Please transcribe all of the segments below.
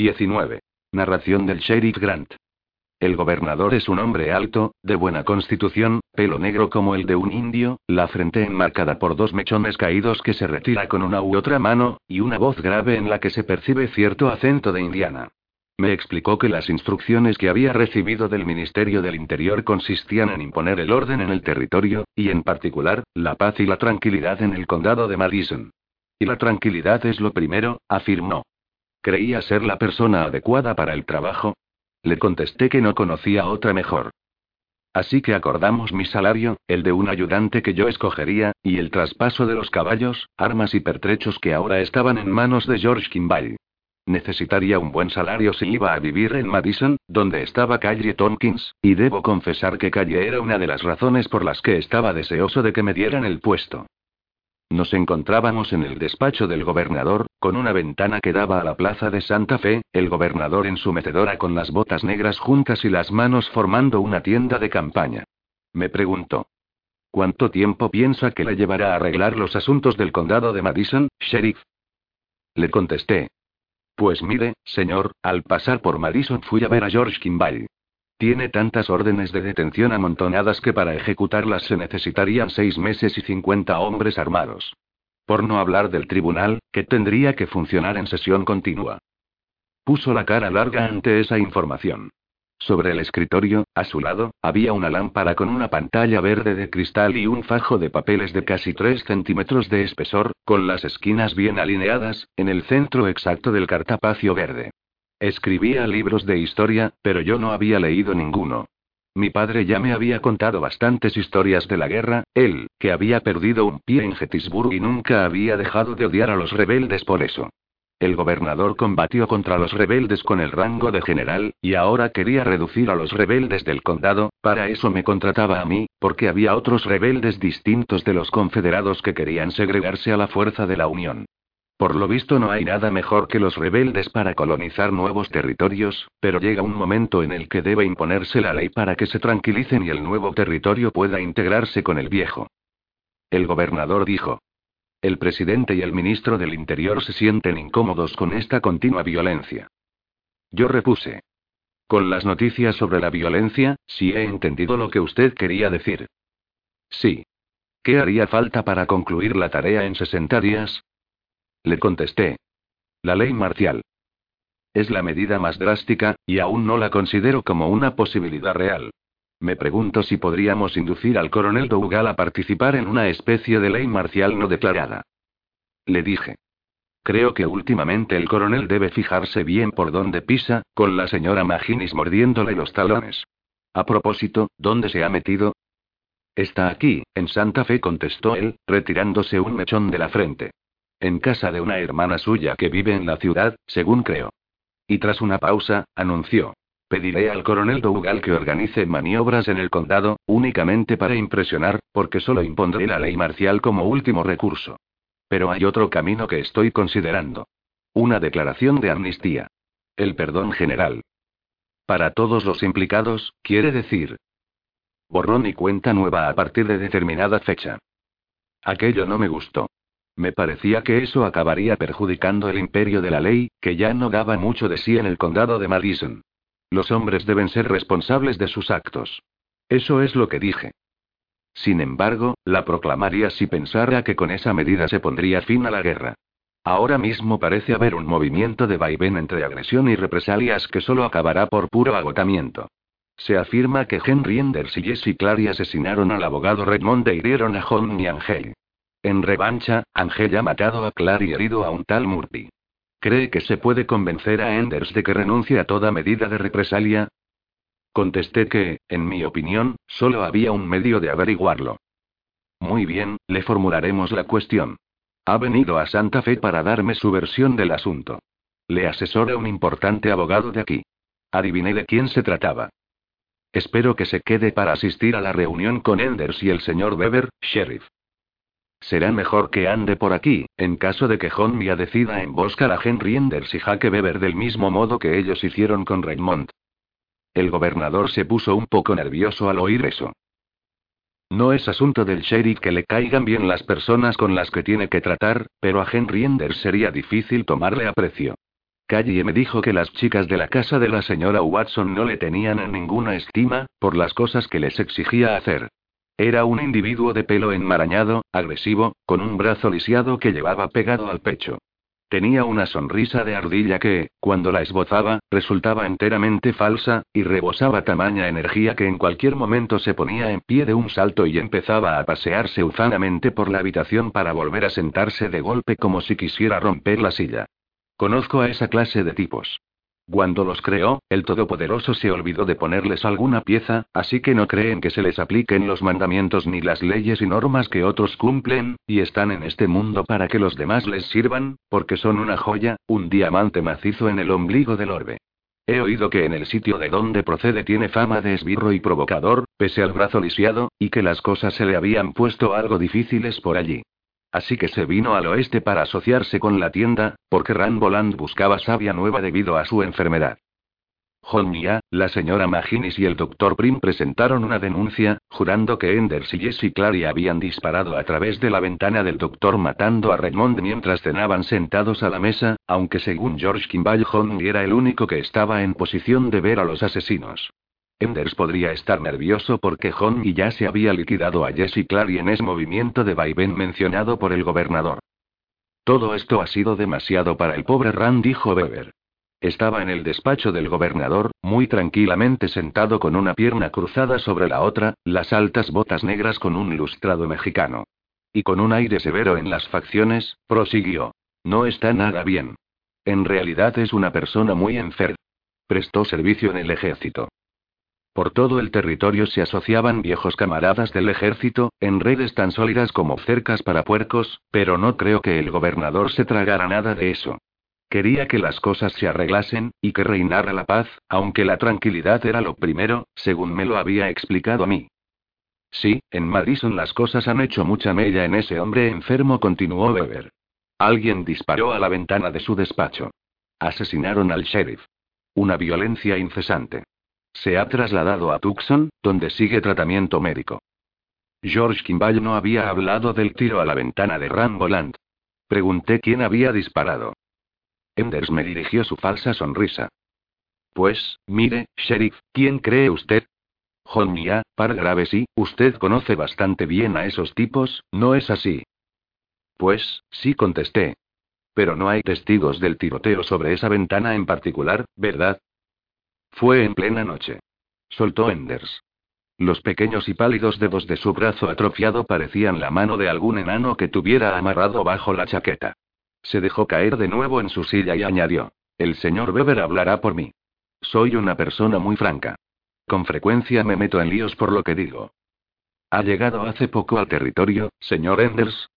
19. Narración del sheriff Grant. El gobernador es un hombre alto, de buena constitución, pelo negro como el de un indio, la frente enmarcada por dos mechones caídos que se retira con una u otra mano, y una voz grave en la que se percibe cierto acento de indiana. Me explicó que las instrucciones que había recibido del Ministerio del Interior consistían en imponer el orden en el territorio, y en particular, la paz y la tranquilidad en el condado de Madison. Y la tranquilidad es lo primero, afirmó. ¿Creía ser la persona adecuada para el trabajo? Le contesté que no conocía otra mejor. Así que acordamos mi salario, el de un ayudante que yo escogería, y el traspaso de los caballos, armas y pertrechos que ahora estaban en manos de George Kimball. Necesitaría un buen salario si iba a vivir en Madison, donde estaba Calle Tompkins, y debo confesar que Calle era una de las razones por las que estaba deseoso de que me dieran el puesto. Nos encontrábamos en el despacho del gobernador, con una ventana que daba a la plaza de Santa Fe, el gobernador en su metedora con las botas negras juntas y las manos formando una tienda de campaña. Me preguntó. ¿Cuánto tiempo piensa que le llevará a arreglar los asuntos del condado de Madison, sheriff? Le contesté. Pues mire, señor, al pasar por Madison fui a ver a George Kimball. Tiene tantas órdenes de detención amontonadas que para ejecutarlas se necesitarían seis meses y cincuenta hombres armados. Por no hablar del tribunal, que tendría que funcionar en sesión continua. Puso la cara larga ante esa información. Sobre el escritorio, a su lado, había una lámpara con una pantalla verde de cristal y un fajo de papeles de casi tres centímetros de espesor, con las esquinas bien alineadas, en el centro exacto del cartapacio verde. Escribía libros de historia, pero yo no había leído ninguno. Mi padre ya me había contado bastantes historias de la guerra, él, que había perdido un pie en Gettysburg y nunca había dejado de odiar a los rebeldes por eso. El gobernador combatió contra los rebeldes con el rango de general, y ahora quería reducir a los rebeldes del condado, para eso me contrataba a mí, porque había otros rebeldes distintos de los confederados que querían segregarse a la fuerza de la Unión. Por lo visto no hay nada mejor que los rebeldes para colonizar nuevos territorios, pero llega un momento en el que debe imponerse la ley para que se tranquilicen y el nuevo territorio pueda integrarse con el viejo. El gobernador dijo. El presidente y el ministro del Interior se sienten incómodos con esta continua violencia. Yo repuse. Con las noticias sobre la violencia, sí he entendido lo que usted quería decir. Sí. ¿Qué haría falta para concluir la tarea en 60 días? Le contesté. La ley marcial. Es la medida más drástica, y aún no la considero como una posibilidad real. Me pregunto si podríamos inducir al coronel Dougal a participar en una especie de ley marcial no declarada. Le dije. Creo que últimamente el coronel debe fijarse bien por dónde pisa, con la señora Maginis mordiéndole los talones. A propósito, ¿dónde se ha metido? Está aquí, en Santa Fe, contestó él, retirándose un mechón de la frente. En casa de una hermana suya que vive en la ciudad, según creo. Y tras una pausa, anunció. Pediré al coronel Dougal que organice maniobras en el condado, únicamente para impresionar, porque solo impondré la ley marcial como último recurso. Pero hay otro camino que estoy considerando. Una declaración de amnistía. El perdón general. Para todos los implicados, quiere decir. Borrón y cuenta nueva a partir de determinada fecha. Aquello no me gustó. Me parecía que eso acabaría perjudicando el imperio de la ley, que ya no daba mucho de sí en el condado de Madison. Los hombres deben ser responsables de sus actos. Eso es lo que dije. Sin embargo, la proclamaría si pensara que con esa medida se pondría fin a la guerra. Ahora mismo parece haber un movimiento de vaivén entre agresión y represalias que solo acabará por puro agotamiento. Se afirma que Henry Enders y Jesse Clary asesinaron al abogado Redmond e hirieron a John y. En revancha, Angel ha matado a Clary y herido a un tal Murphy. ¿Cree que se puede convencer a Enders de que renuncie a toda medida de represalia? Contesté que, en mi opinión, solo había un medio de averiguarlo. Muy bien, le formularemos la cuestión. Ha venido a Santa Fe para darme su versión del asunto. Le asesora un importante abogado de aquí. Adiviné de quién se trataba. Espero que se quede para asistir a la reunión con Enders y el señor Weber, sheriff. Será mejor que ande por aquí, en caso de que John Mia decida emboscar a Henry Enders y Jaque Beber del mismo modo que ellos hicieron con Raymond. El gobernador se puso un poco nervioso al oír eso. No es asunto del sheriff que le caigan bien las personas con las que tiene que tratar, pero a Henry Enders sería difícil tomarle aprecio. Callie me dijo que las chicas de la casa de la señora Watson no le tenían en ninguna estima, por las cosas que les exigía hacer. Era un individuo de pelo enmarañado, agresivo, con un brazo lisiado que llevaba pegado al pecho. Tenía una sonrisa de ardilla que, cuando la esbozaba, resultaba enteramente falsa, y rebosaba tamaña energía que en cualquier momento se ponía en pie de un salto y empezaba a pasearse ufanamente por la habitación para volver a sentarse de golpe como si quisiera romper la silla. Conozco a esa clase de tipos. Cuando los creó, el Todopoderoso se olvidó de ponerles alguna pieza, así que no creen que se les apliquen los mandamientos ni las leyes y normas que otros cumplen, y están en este mundo para que los demás les sirvan, porque son una joya, un diamante macizo en el ombligo del orbe. He oído que en el sitio de donde procede tiene fama de esbirro y provocador, pese al brazo lisiado, y que las cosas se le habían puesto algo difíciles por allí. Así que se vino al oeste para asociarse con la tienda, porque Ramboland buscaba savia nueva debido a su enfermedad. Mia, la señora Maginis y el doctor Prim presentaron una denuncia, jurando que Enders y Jesse Clary habían disparado a través de la ventana del doctor matando a Redmond mientras cenaban sentados a la mesa, aunque según George Kimball Honey era el único que estaba en posición de ver a los asesinos. Enders podría estar nervioso porque y ya se había liquidado a Jesse Clary en ese movimiento de vaivén mencionado por el gobernador. Todo esto ha sido demasiado para el pobre Rand, dijo Weber. Estaba en el despacho del gobernador, muy tranquilamente sentado con una pierna cruzada sobre la otra, las altas botas negras con un lustrado mexicano. Y con un aire severo en las facciones, prosiguió. No está nada bien. En realidad es una persona muy enferma. Prestó servicio en el ejército. Por todo el territorio se asociaban viejos camaradas del ejército, en redes tan sólidas como cercas para puercos, pero no creo que el gobernador se tragara nada de eso. Quería que las cosas se arreglasen, y que reinara la paz, aunque la tranquilidad era lo primero, según me lo había explicado a mí. Sí, en Madison las cosas han hecho mucha mella en ese hombre enfermo, continuó Weber. Alguien disparó a la ventana de su despacho. Asesinaron al sheriff. Una violencia incesante. Se ha trasladado a Tucson, donde sigue tratamiento médico. George Kimball no había hablado del tiro a la ventana de Ramboland. Pregunté quién había disparado. Enders me dirigió su falsa sonrisa. Pues, mire, sheriff, ¿quién cree usted? John Mia, par grave sí, usted conoce bastante bien a esos tipos, ¿no es así? Pues, sí contesté. Pero no hay testigos del tiroteo sobre esa ventana en particular, ¿verdad? Fue en plena noche. Soltó Enders. Los pequeños y pálidos dedos de su brazo atrofiado parecían la mano de algún enano que tuviera amarrado bajo la chaqueta. Se dejó caer de nuevo en su silla y añadió. El señor Weber hablará por mí. Soy una persona muy franca. Con frecuencia me meto en líos por lo que digo. ¿Ha llegado hace poco al territorio, señor Enders?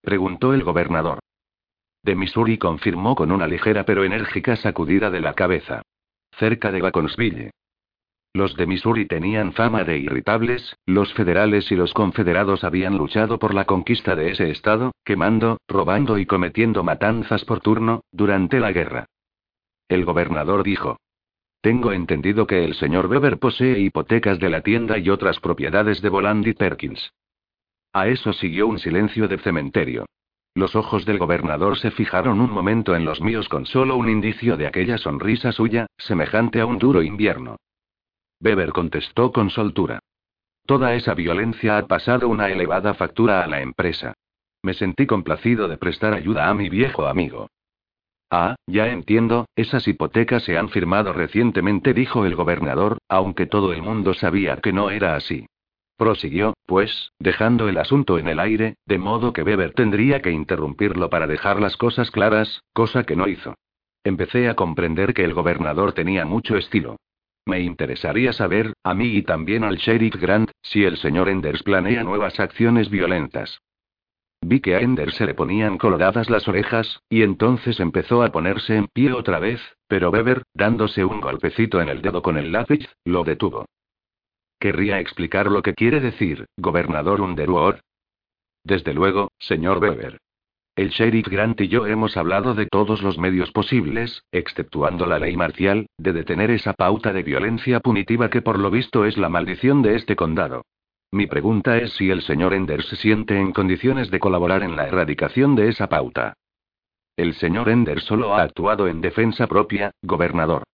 Preguntó el gobernador. De Missouri confirmó con una ligera pero enérgica sacudida de la cabeza cerca de Gaconsville. Los de Missouri tenían fama de irritables, los federales y los confederados habían luchado por la conquista de ese estado, quemando, robando y cometiendo matanzas por turno, durante la guerra. El gobernador dijo. Tengo entendido que el señor Weber posee hipotecas de la tienda y otras propiedades de Voland y Perkins. A eso siguió un silencio de cementerio. Los ojos del gobernador se fijaron un momento en los míos con solo un indicio de aquella sonrisa suya, semejante a un duro invierno. Weber contestó con soltura. Toda esa violencia ha pasado una elevada factura a la empresa. Me sentí complacido de prestar ayuda a mi viejo amigo. Ah, ya entiendo, esas hipotecas se han firmado recientemente, dijo el gobernador, aunque todo el mundo sabía que no era así. Prosiguió, pues, dejando el asunto en el aire, de modo que Weber tendría que interrumpirlo para dejar las cosas claras, cosa que no hizo. Empecé a comprender que el gobernador tenía mucho estilo. Me interesaría saber, a mí y también al sheriff Grant, si el señor Enders planea nuevas acciones violentas. Vi que a Enders se le ponían coloradas las orejas, y entonces empezó a ponerse en pie otra vez, pero Weber, dándose un golpecito en el dedo con el lápiz, lo detuvo. ¿Querría explicar lo que quiere decir, gobernador Underwood? Desde luego, señor Weber. El sheriff Grant y yo hemos hablado de todos los medios posibles, exceptuando la ley marcial, de detener esa pauta de violencia punitiva que por lo visto es la maldición de este condado. Mi pregunta es si el señor Ender se siente en condiciones de colaborar en la erradicación de esa pauta. El señor Ender solo ha actuado en defensa propia, gobernador.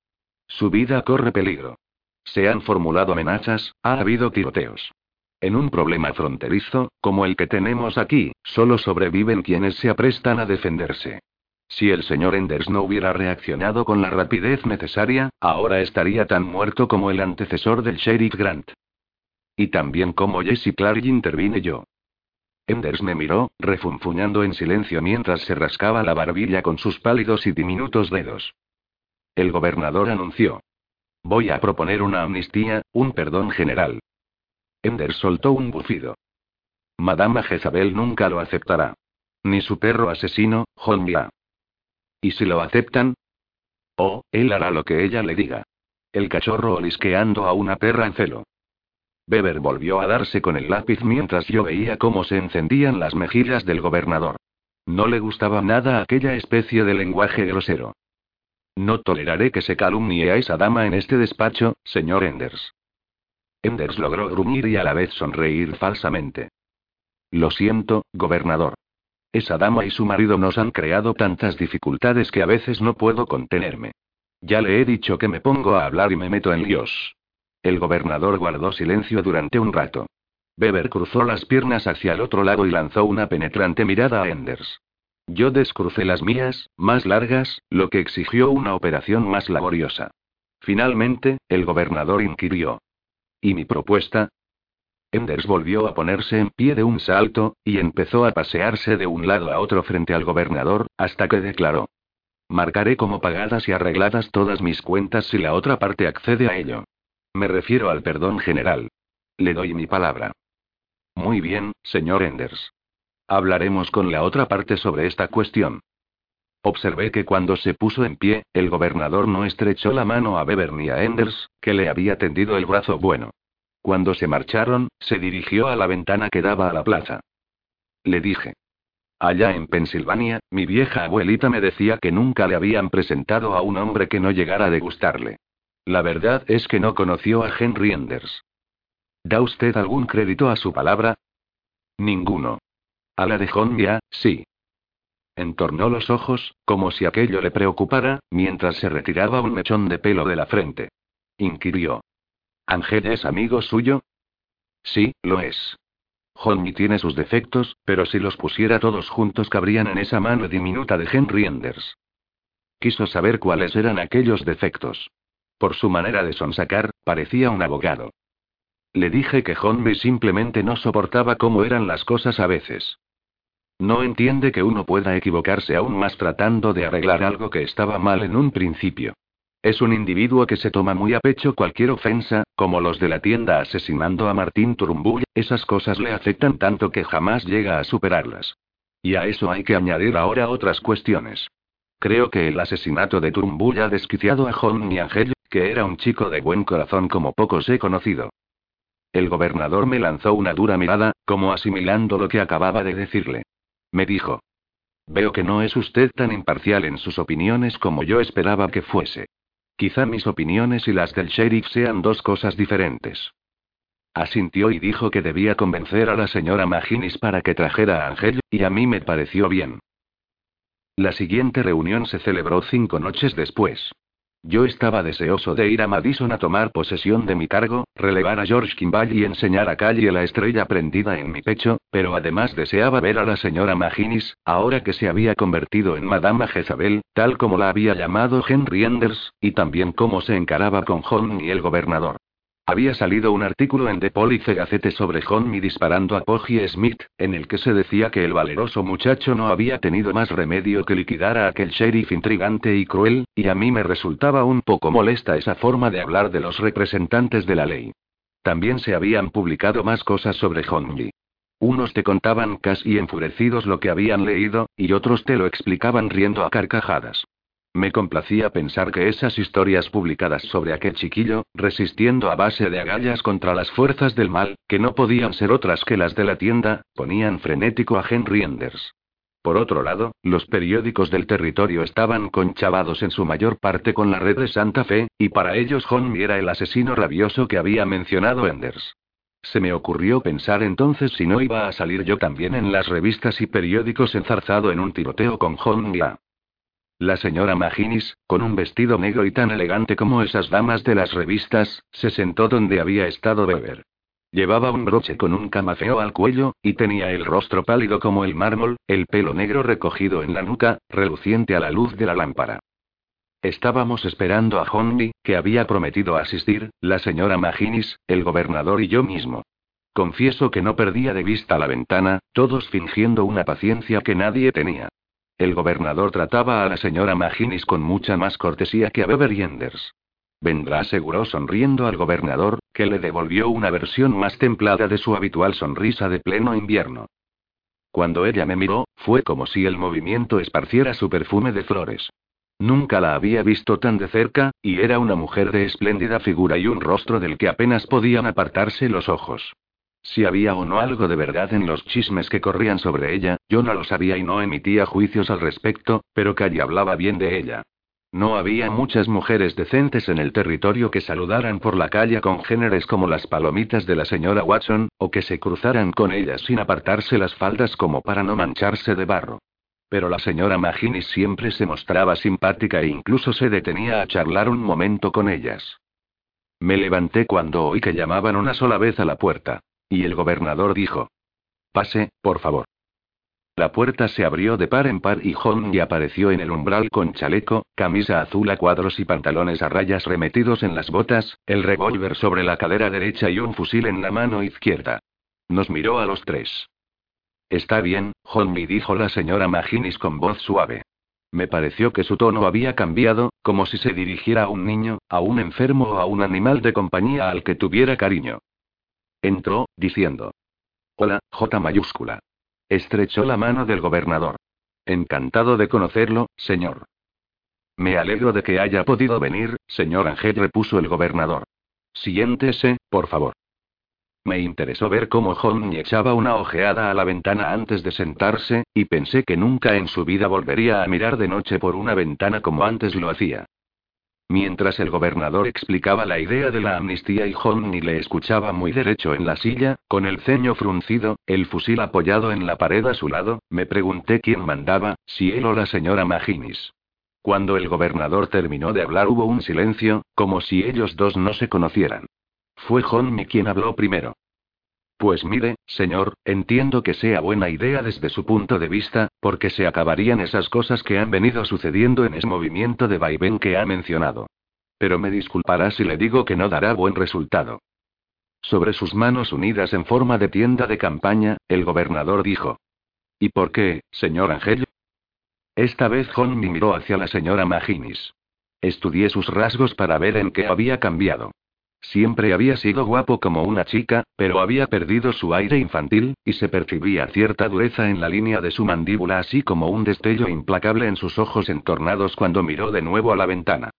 Su vida corre peligro. Se han formulado amenazas, ha habido tiroteos. En un problema fronterizo, como el que tenemos aquí, solo sobreviven quienes se aprestan a defenderse. Si el señor Enders no hubiera reaccionado con la rapidez necesaria, ahora estaría tan muerto como el antecesor del sheriff Grant. Y también como Jesse Clark intervine yo. Enders me miró, refunfuñando en silencio mientras se rascaba la barbilla con sus pálidos y diminutos dedos. El gobernador anunció. Voy a proponer una amnistía, un perdón general. Enders soltó un bufido. Madame Jezabel nunca lo aceptará. Ni su perro asesino, Honja. ¿Y si lo aceptan? Oh, él hará lo que ella le diga. El cachorro olisqueando a una perra en celo. Beber volvió a darse con el lápiz mientras yo veía cómo se encendían las mejillas del gobernador. No le gustaba nada aquella especie de lenguaje grosero. No toleraré que se calumnie a esa dama en este despacho, señor Enders. Enders logró gruñir y a la vez sonreír falsamente. Lo siento, gobernador. Esa dama y su marido nos han creado tantas dificultades que a veces no puedo contenerme. Ya le he dicho que me pongo a hablar y me meto en líos. El gobernador guardó silencio durante un rato. Beber cruzó las piernas hacia el otro lado y lanzó una penetrante mirada a Enders. Yo descrucé las mías, más largas, lo que exigió una operación más laboriosa. Finalmente, el gobernador inquirió. ¿Y mi propuesta? Enders volvió a ponerse en pie de un salto, y empezó a pasearse de un lado a otro frente al gobernador, hasta que declaró. Marcaré como pagadas y arregladas todas mis cuentas si la otra parte accede a ello. Me refiero al perdón general. Le doy mi palabra. Muy bien, señor Enders. Hablaremos con la otra parte sobre esta cuestión. Observé que cuando se puso en pie, el gobernador no estrechó la mano a Bever ni a Enders, que le había tendido el brazo bueno. Cuando se marcharon, se dirigió a la ventana que daba a la plaza. Le dije. Allá en Pensilvania, mi vieja abuelita me decía que nunca le habían presentado a un hombre que no llegara a gustarle. La verdad es que no conoció a Henry Enders. ¿Da usted algún crédito a su palabra? Ninguno. A la de Hondia, sí. Entornó los ojos, como si aquello le preocupara, mientras se retiraba un mechón de pelo de la frente. Inquirió. ¿Ángel es amigo suyo? Sí, lo es. Honmi tiene sus defectos, pero si los pusiera todos juntos cabrían en esa mano diminuta de Henry Enders. Quiso saber cuáles eran aquellos defectos. Por su manera de sonsacar, parecía un abogado. Le dije que Honmi simplemente no soportaba cómo eran las cosas a veces. No entiende que uno pueda equivocarse aún más tratando de arreglar algo que estaba mal en un principio. Es un individuo que se toma muy a pecho cualquier ofensa, como los de la tienda asesinando a Martín Turumbull, esas cosas le afectan tanto que jamás llega a superarlas. Y a eso hay que añadir ahora otras cuestiones. Creo que el asesinato de Turumbull ha desquiciado a John y Angel, que era un chico de buen corazón como pocos he conocido. El gobernador me lanzó una dura mirada, como asimilando lo que acababa de decirle. Me dijo. Veo que no es usted tan imparcial en sus opiniones como yo esperaba que fuese. Quizá mis opiniones y las del sheriff sean dos cosas diferentes. Asintió y dijo que debía convencer a la señora Maginis para que trajera a Ángel, y a mí me pareció bien. La siguiente reunión se celebró cinco noches después. Yo estaba deseoso de ir a Madison a tomar posesión de mi cargo, relevar a George Kimball y enseñar a Callie la estrella prendida en mi pecho, pero además deseaba ver a la señora Maginis, ahora que se había convertido en Madame Jezabel, tal como la había llamado Henry Enders, y también cómo se encaraba con John y el gobernador. Había salido un artículo en The Police Gazette sobre Honmi disparando a Poggy Smith, en el que se decía que el valeroso muchacho no había tenido más remedio que liquidar a aquel sheriff intrigante y cruel, y a mí me resultaba un poco molesta esa forma de hablar de los representantes de la ley. También se habían publicado más cosas sobre Honmi. Unos te contaban casi enfurecidos lo que habían leído, y otros te lo explicaban riendo a carcajadas. Me complacía pensar que esas historias publicadas sobre aquel chiquillo, resistiendo a base de agallas contra las fuerzas del mal, que no podían ser otras que las de la tienda, ponían frenético a Henry Enders. Por otro lado, los periódicos del territorio estaban conchavados en su mayor parte con la red de Santa Fe, y para ellos Honmi era el asesino rabioso que había mencionado Enders. Se me ocurrió pensar entonces si no iba a salir yo también en las revistas y periódicos enzarzado en un tiroteo con Honmia. La señora Maginis, con un vestido negro y tan elegante como esas damas de las revistas, se sentó donde había estado Beber. Llevaba un broche con un camafeo al cuello, y tenía el rostro pálido como el mármol, el pelo negro recogido en la nuca, reluciente a la luz de la lámpara. Estábamos esperando a Honley, que había prometido asistir, la señora Maginis, el gobernador y yo mismo. Confieso que no perdía de vista la ventana, todos fingiendo una paciencia que nadie tenía. El gobernador trataba a la señora Maginis con mucha más cortesía que a Beverly Yenders. Vendrá aseguró sonriendo al gobernador, que le devolvió una versión más templada de su habitual sonrisa de pleno invierno. Cuando ella me miró, fue como si el movimiento esparciera su perfume de flores. Nunca la había visto tan de cerca, y era una mujer de espléndida figura y un rostro del que apenas podían apartarse los ojos. Si había o no algo de verdad en los chismes que corrían sobre ella, yo no lo sabía y no emitía juicios al respecto, pero Calle hablaba bien de ella. No había muchas mujeres decentes en el territorio que saludaran por la calle con géneres como las palomitas de la señora Watson, o que se cruzaran con ellas sin apartarse las faldas como para no mancharse de barro. Pero la señora Maginis siempre se mostraba simpática e incluso se detenía a charlar un momento con ellas. Me levanté cuando oí que llamaban una sola vez a la puerta. Y el gobernador dijo. Pase, por favor. La puerta se abrió de par en par y Hongi apareció en el umbral con chaleco, camisa azul a cuadros y pantalones a rayas remetidos en las botas, el revólver sobre la cadera derecha y un fusil en la mano izquierda. Nos miró a los tres. Está bien, Hongi dijo la señora Maginis con voz suave. Me pareció que su tono había cambiado, como si se dirigiera a un niño, a un enfermo o a un animal de compañía al que tuviera cariño. Entró, diciendo. Hola, J mayúscula. Estrechó la mano del gobernador. Encantado de conocerlo, señor. Me alegro de que haya podido venir, señor Ángel, repuso el gobernador. Siéntese, por favor. Me interesó ver cómo Honey echaba una ojeada a la ventana antes de sentarse, y pensé que nunca en su vida volvería a mirar de noche por una ventana como antes lo hacía. Mientras el gobernador explicaba la idea de la amnistía y Honey le escuchaba muy derecho en la silla, con el ceño fruncido, el fusil apoyado en la pared a su lado, me pregunté quién mandaba, si él o la señora Maginis. Cuando el gobernador terminó de hablar hubo un silencio, como si ellos dos no se conocieran. Fue Honey quien habló primero. Pues mire, señor, entiendo que sea buena idea desde su punto de vista, porque se acabarían esas cosas que han venido sucediendo en ese movimiento de vaivén que ha mencionado. Pero me disculpará si le digo que no dará buen resultado. Sobre sus manos unidas en forma de tienda de campaña, el gobernador dijo. ¿Y por qué, señor Angel? Esta vez John miró hacia la señora Maginis. Estudié sus rasgos para ver en qué había cambiado. Siempre había sido guapo como una chica, pero había perdido su aire infantil, y se percibía cierta dureza en la línea de su mandíbula, así como un destello implacable en sus ojos entornados cuando miró de nuevo a la ventana.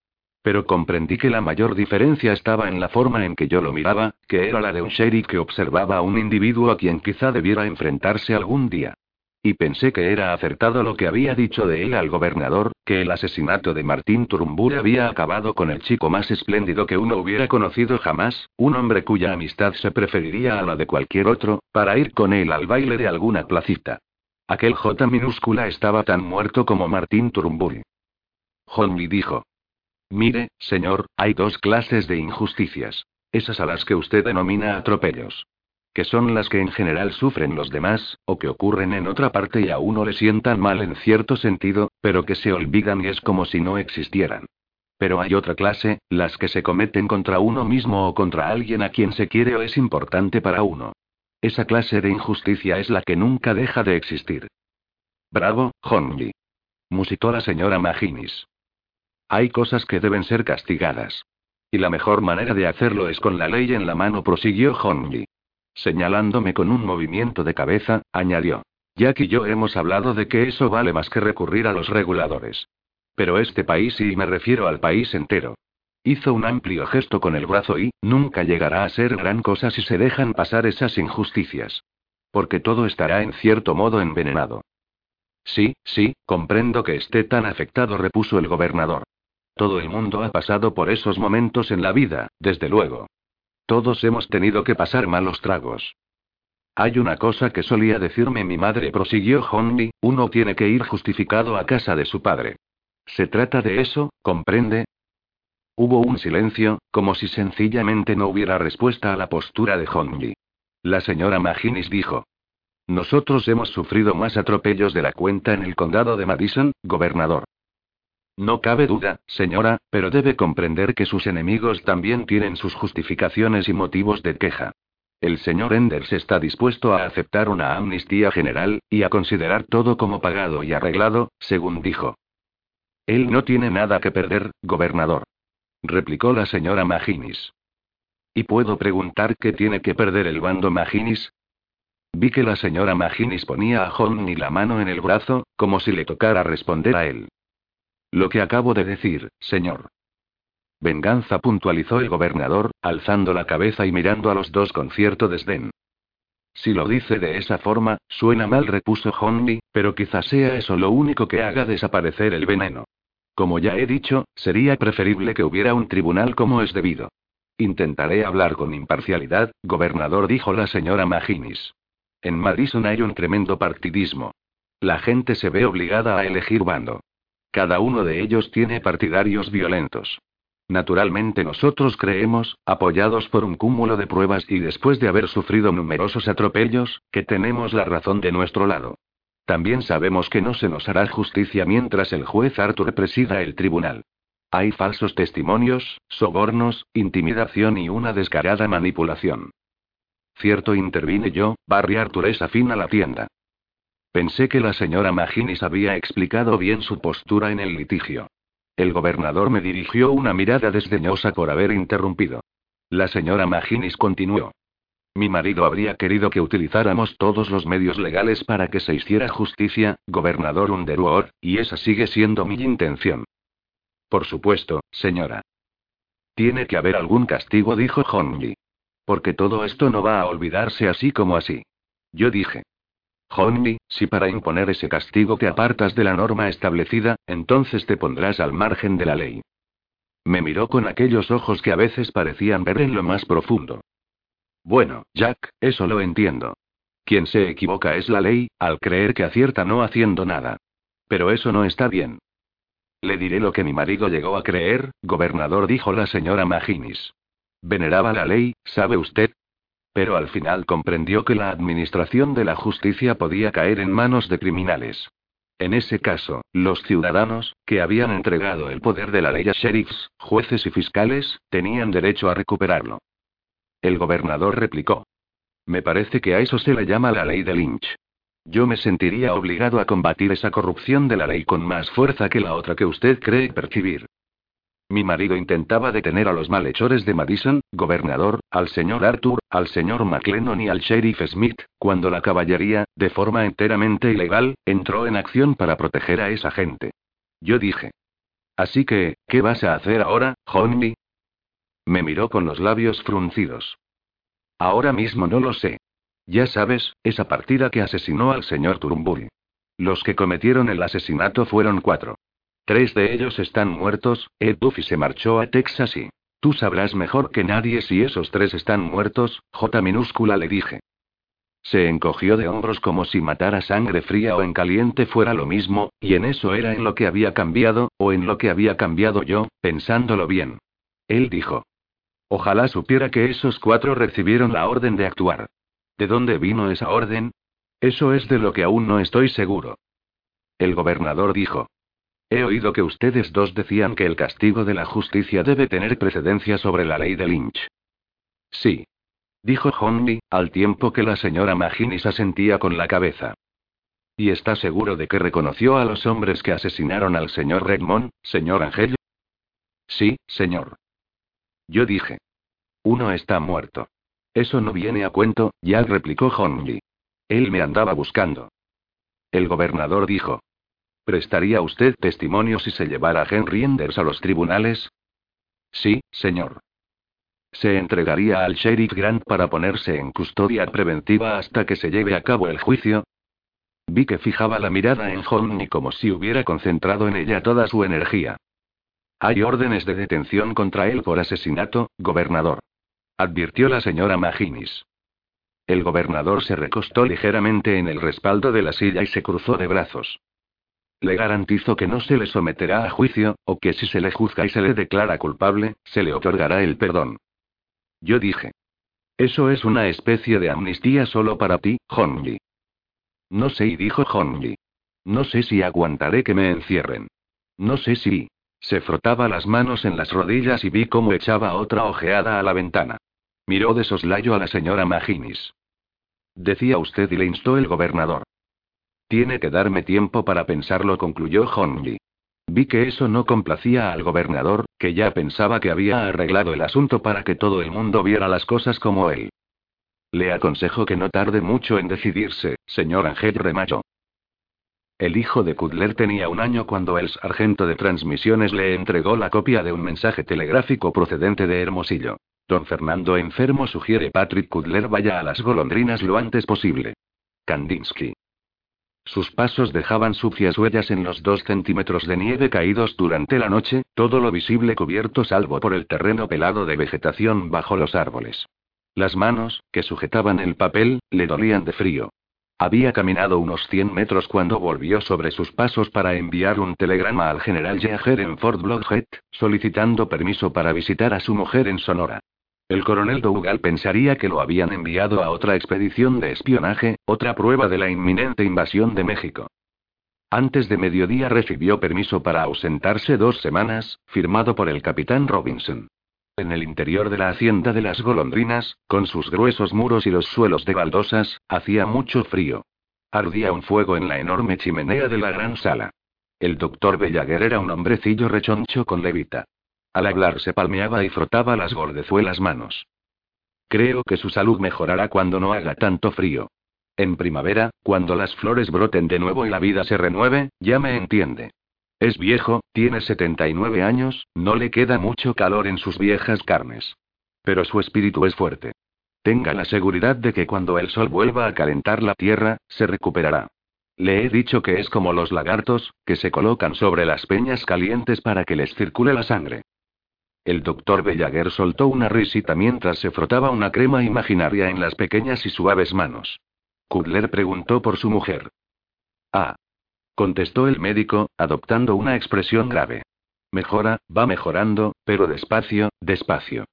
Pero comprendí que la mayor diferencia estaba en la forma en que yo lo miraba, que era la de un sheriff que observaba a un individuo a quien quizá debiera enfrentarse algún día. Y pensé que era acertado lo que había dicho de él al gobernador, que el asesinato de Martín Turumbur había acabado con el chico más espléndido que uno hubiera conocido jamás, un hombre cuya amistad se preferiría a la de cualquier otro, para ir con él al baile de alguna placita. Aquel J minúscula estaba tan muerto como Martín Turumbur. Honley dijo. Mire, señor, hay dos clases de injusticias. Esas a las que usted denomina atropellos que son las que en general sufren los demás, o que ocurren en otra parte y a uno le sientan mal en cierto sentido, pero que se olvidan y es como si no existieran. Pero hay otra clase, las que se cometen contra uno mismo o contra alguien a quien se quiere o es importante para uno. Esa clase de injusticia es la que nunca deja de existir. Bravo, Honji. Musitó la señora Maginis. Hay cosas que deben ser castigadas. Y la mejor manera de hacerlo es con la ley en la mano, prosiguió Honji. Señalándome con un movimiento de cabeza, añadió. Jack y yo hemos hablado de que eso vale más que recurrir a los reguladores. Pero este país, y me refiero al país entero. Hizo un amplio gesto con el brazo y, nunca llegará a ser gran cosa si se dejan pasar esas injusticias. Porque todo estará en cierto modo envenenado. Sí, sí, comprendo que esté tan afectado, repuso el gobernador. Todo el mundo ha pasado por esos momentos en la vida, desde luego. Todos hemos tenido que pasar malos tragos. Hay una cosa que solía decirme mi madre, prosiguió Honley, uno tiene que ir justificado a casa de su padre. Se trata de eso, ¿comprende? Hubo un silencio, como si sencillamente no hubiera respuesta a la postura de Honji. La señora Maginis dijo. Nosotros hemos sufrido más atropellos de la cuenta en el condado de Madison, gobernador. No cabe duda, señora, pero debe comprender que sus enemigos también tienen sus justificaciones y motivos de queja. El señor Enders está dispuesto a aceptar una amnistía general, y a considerar todo como pagado y arreglado, según dijo. Él no tiene nada que perder, gobernador. Replicó la señora Maginis. ¿Y puedo preguntar qué tiene que perder el bando Maginis? Vi que la señora Maginis ponía a Honey la mano en el brazo, como si le tocara responder a él. Lo que acabo de decir, señor. Venganza puntualizó el gobernador, alzando la cabeza y mirando a los dos con cierto desdén. Si lo dice de esa forma, suena mal, repuso Honey, pero quizás sea eso lo único que haga desaparecer el veneno. Como ya he dicho, sería preferible que hubiera un tribunal como es debido. Intentaré hablar con imparcialidad, gobernador, dijo la señora Maginis. En Madison hay un tremendo partidismo. La gente se ve obligada a elegir bando. Cada uno de ellos tiene partidarios violentos. Naturalmente nosotros creemos, apoyados por un cúmulo de pruebas y después de haber sufrido numerosos atropellos, que tenemos la razón de nuestro lado. También sabemos que no se nos hará justicia mientras el juez Arthur presida el tribunal. Hay falsos testimonios, sobornos, intimidación y una descarada manipulación. Cierto, intervine yo, Barry Arthur es afín a la tienda. Pensé que la señora Maginis había explicado bien su postura en el litigio. El gobernador me dirigió una mirada desdeñosa por haber interrumpido. La señora Maginis continuó. Mi marido habría querido que utilizáramos todos los medios legales para que se hiciera justicia, gobernador Underwood, y esa sigue siendo mi intención. Por supuesto, señora. Tiene que haber algún castigo, dijo Honji. Porque todo esto no va a olvidarse así como así. Yo dije. Honey, si para imponer ese castigo te apartas de la norma establecida, entonces te pondrás al margen de la ley. Me miró con aquellos ojos que a veces parecían ver en lo más profundo. Bueno, Jack, eso lo entiendo. Quien se equivoca es la ley, al creer que acierta no haciendo nada. Pero eso no está bien. Le diré lo que mi marido llegó a creer, gobernador, dijo la señora Maginis. Veneraba la ley, ¿sabe usted? Pero al final comprendió que la administración de la justicia podía caer en manos de criminales. En ese caso, los ciudadanos, que habían entregado el poder de la ley a sheriffs, jueces y fiscales, tenían derecho a recuperarlo. El gobernador replicó. Me parece que a eso se le llama la ley de Lynch. Yo me sentiría obligado a combatir esa corrupción de la ley con más fuerza que la otra que usted cree percibir. Mi marido intentaba detener a los malhechores de Madison, gobernador, al señor Arthur, al señor McLennan y al sheriff Smith, cuando la caballería, de forma enteramente ilegal, entró en acción para proteger a esa gente. Yo dije. Así que, ¿qué vas a hacer ahora, Honey? Me miró con los labios fruncidos. Ahora mismo no lo sé. Ya sabes, esa partida que asesinó al señor Turnbull. Los que cometieron el asesinato fueron cuatro. Tres de ellos están muertos, Ed Duffy se marchó a Texas y... Tú sabrás mejor que nadie si esos tres están muertos, J minúscula le dije. Se encogió de hombros como si matar a sangre fría o en caliente fuera lo mismo, y en eso era en lo que había cambiado, o en lo que había cambiado yo, pensándolo bien. Él dijo. Ojalá supiera que esos cuatro recibieron la orden de actuar. ¿De dónde vino esa orden? Eso es de lo que aún no estoy seguro. El gobernador dijo. He oído que ustedes dos decían que el castigo de la justicia debe tener precedencia sobre la ley de Lynch. Sí. Dijo Honey, al tiempo que la señora Maginis asentía con la cabeza. ¿Y está seguro de que reconoció a los hombres que asesinaron al señor Redmond, señor Angel? Sí, señor. Yo dije. Uno está muerto. Eso no viene a cuento, ya replicó Honey. Él me andaba buscando. El gobernador dijo. ¿Prestaría usted testimonio si se llevara a Henry Enders a los tribunales? Sí, señor. Se entregaría al sheriff Grant para ponerse en custodia preventiva hasta que se lleve a cabo el juicio. Vi que fijaba la mirada en Honey como si hubiera concentrado en ella toda su energía. Hay órdenes de detención contra él por asesinato, gobernador. Advirtió la señora Maginis. El gobernador se recostó ligeramente en el respaldo de la silla y se cruzó de brazos. Le garantizo que no se le someterá a juicio, o que si se le juzga y se le declara culpable, se le otorgará el perdón. Yo dije. Eso es una especie de amnistía solo para ti, Honji. No sé, y dijo Honji. No sé si aguantaré que me encierren. No sé si. Se frotaba las manos en las rodillas y vi cómo echaba otra ojeada a la ventana. Miró de soslayo a la señora Maginis. Decía usted y le instó el gobernador. Tiene que darme tiempo para pensarlo, concluyó Honji. Vi que eso no complacía al gobernador, que ya pensaba que había arreglado el asunto para que todo el mundo viera las cosas como él. Le aconsejo que no tarde mucho en decidirse, señor Ángel remachó. El hijo de Kudler tenía un año cuando el sargento de transmisiones le entregó la copia de un mensaje telegráfico procedente de Hermosillo. Don Fernando enfermo sugiere Patrick Kudler vaya a las golondrinas lo antes posible. Kandinsky. Sus pasos dejaban sucias huellas en los dos centímetros de nieve caídos durante la noche, todo lo visible cubierto salvo por el terreno pelado de vegetación bajo los árboles. Las manos, que sujetaban el papel, le dolían de frío. Había caminado unos 100 metros cuando volvió sobre sus pasos para enviar un telegrama al general Yeager en Fort Blodgett, solicitando permiso para visitar a su mujer en Sonora. El coronel Dougal pensaría que lo habían enviado a otra expedición de espionaje, otra prueba de la inminente invasión de México. Antes de mediodía recibió permiso para ausentarse dos semanas, firmado por el capitán Robinson. En el interior de la hacienda de las golondrinas, con sus gruesos muros y los suelos de baldosas, hacía mucho frío. Ardía un fuego en la enorme chimenea de la gran sala. El doctor Bellaguer era un hombrecillo rechoncho con levita. Al hablar se palmeaba y frotaba las gordezuelas manos. Creo que su salud mejorará cuando no haga tanto frío. En primavera, cuando las flores broten de nuevo y la vida se renueve, ya me entiende. Es viejo, tiene 79 años, no le queda mucho calor en sus viejas carnes. Pero su espíritu es fuerte. Tenga la seguridad de que cuando el sol vuelva a calentar la tierra, se recuperará. Le he dicho que es como los lagartos, que se colocan sobre las peñas calientes para que les circule la sangre. El doctor Bellaguer soltó una risita mientras se frotaba una crema imaginaria en las pequeñas y suaves manos. Kudler preguntó por su mujer. Ah. Contestó el médico, adoptando una expresión grave. Mejora, va mejorando, pero despacio, despacio.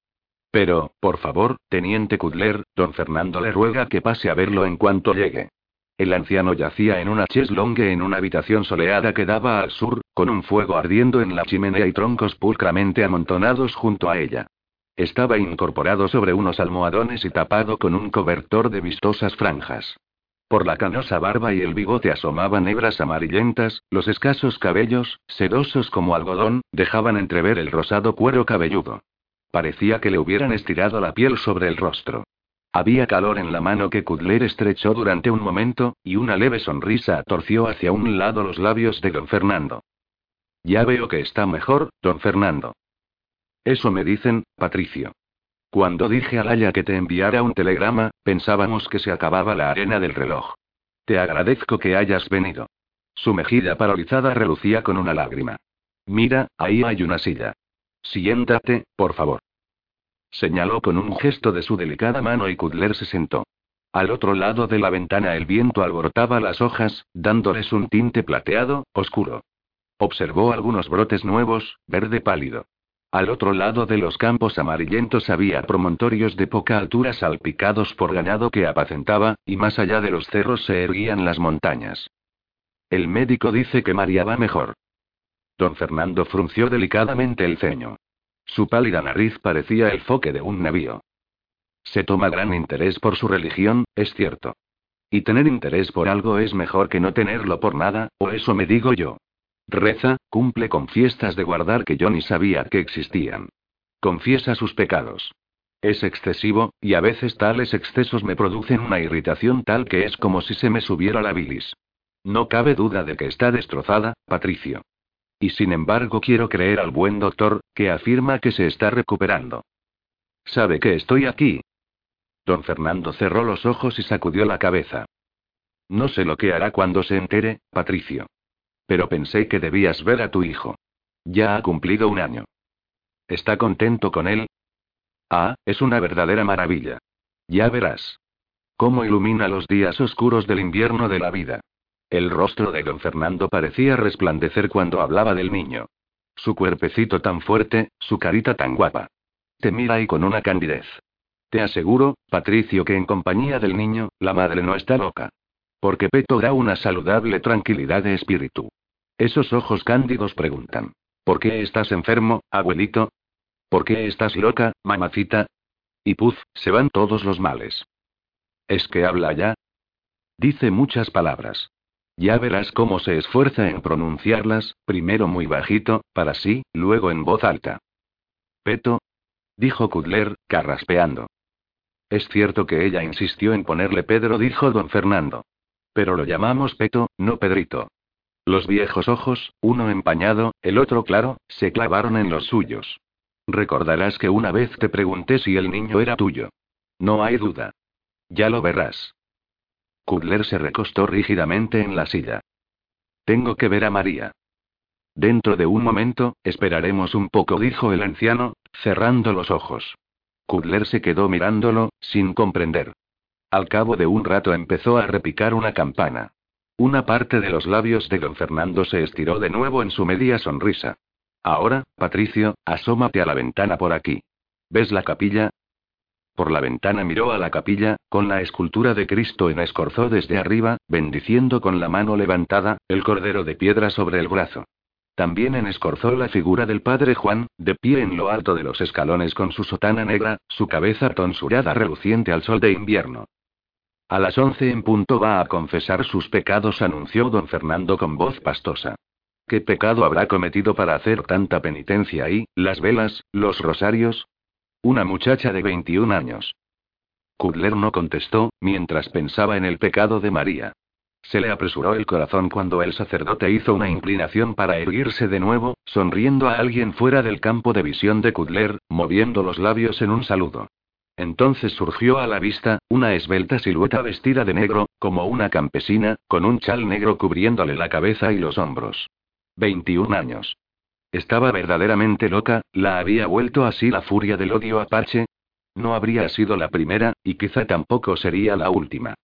Pero, por favor, teniente Kudler, don Fernando le ruega que pase a verlo en cuanto llegue. El anciano yacía en una cheslongue en una habitación soleada que daba al sur, con un fuego ardiendo en la chimenea y troncos pulcramente amontonados junto a ella. Estaba incorporado sobre unos almohadones y tapado con un cobertor de vistosas franjas. Por la canosa barba y el bigote asomaban hebras amarillentas, los escasos cabellos, sedosos como algodón, dejaban entrever el rosado cuero cabelludo. Parecía que le hubieran estirado la piel sobre el rostro. Había calor en la mano que Kudler estrechó durante un momento, y una leve sonrisa torció hacia un lado los labios de don Fernando. Ya veo que está mejor, don Fernando. Eso me dicen, Patricio. Cuando dije a Laya que te enviara un telegrama, pensábamos que se acababa la arena del reloj. Te agradezco que hayas venido. Su mejilla paralizada relucía con una lágrima. Mira, ahí hay una silla. Siéntate, por favor. Señaló con un gesto de su delicada mano y Kudler se sentó. Al otro lado de la ventana el viento alborotaba las hojas, dándoles un tinte plateado, oscuro. Observó algunos brotes nuevos, verde pálido. Al otro lado de los campos amarillentos había promontorios de poca altura salpicados por ganado que apacentaba, y más allá de los cerros se erguían las montañas. El médico dice que María va mejor. Don Fernando frunció delicadamente el ceño. Su pálida nariz parecía el foque de un navío. Se toma gran interés por su religión, es cierto. Y tener interés por algo es mejor que no tenerlo por nada, o eso me digo yo. Reza, cumple con fiestas de guardar que yo ni sabía que existían. Confiesa sus pecados. Es excesivo, y a veces tales excesos me producen una irritación tal que es como si se me subiera la bilis. No cabe duda de que está destrozada, Patricio. Y sin embargo quiero creer al buen doctor, que afirma que se está recuperando. ¿Sabe que estoy aquí? Don Fernando cerró los ojos y sacudió la cabeza. No sé lo que hará cuando se entere, Patricio. Pero pensé que debías ver a tu hijo. Ya ha cumplido un año. ¿Está contento con él? Ah, es una verdadera maravilla. Ya verás. Cómo ilumina los días oscuros del invierno de la vida. El rostro de don Fernando parecía resplandecer cuando hablaba del niño. Su cuerpecito tan fuerte, su carita tan guapa. Te mira y con una candidez. Te aseguro, Patricio, que en compañía del niño, la madre no está loca. Porque Peto da una saludable tranquilidad de espíritu. Esos ojos cándidos preguntan. ¿Por qué estás enfermo, abuelito? ¿Por qué estás loca, mamacita? Y puf, se van todos los males. ¿Es que habla ya? Dice muchas palabras. Ya verás cómo se esfuerza en pronunciarlas, primero muy bajito, para sí, luego en voz alta. Peto, dijo Kudler, carraspeando. Es cierto que ella insistió en ponerle Pedro, dijo don Fernando. Pero lo llamamos Peto, no Pedrito. Los viejos ojos, uno empañado, el otro claro, se clavaron en los suyos. Recordarás que una vez te pregunté si el niño era tuyo. No hay duda. Ya lo verás. Kudler se recostó rígidamente en la silla. Tengo que ver a María. Dentro de un momento, esperaremos un poco, dijo el anciano, cerrando los ojos. Kudler se quedó mirándolo, sin comprender. Al cabo de un rato empezó a repicar una campana. Una parte de los labios de don Fernando se estiró de nuevo en su media sonrisa. Ahora, Patricio, asómate a la ventana por aquí. ¿Ves la capilla? Por la ventana miró a la capilla, con la escultura de Cristo en escorzó desde arriba, bendiciendo con la mano levantada, el cordero de piedra sobre el brazo. También en escorzó la figura del padre Juan, de pie en lo alto de los escalones con su sotana negra, su cabeza tonsurada reluciente al sol de invierno. A las once en punto va a confesar sus pecados, anunció don Fernando con voz pastosa. ¿Qué pecado habrá cometido para hacer tanta penitencia ahí, las velas, los rosarios? Una muchacha de 21 años. Kudler no contestó, mientras pensaba en el pecado de María. Se le apresuró el corazón cuando el sacerdote hizo una inclinación para erguirse de nuevo, sonriendo a alguien fuera del campo de visión de Kudler, moviendo los labios en un saludo. Entonces surgió a la vista, una esbelta silueta vestida de negro, como una campesina, con un chal negro cubriéndole la cabeza y los hombros. 21 años. Estaba verdaderamente loca, la había vuelto así la furia del odio apache. No habría sido la primera, y quizá tampoco sería la última.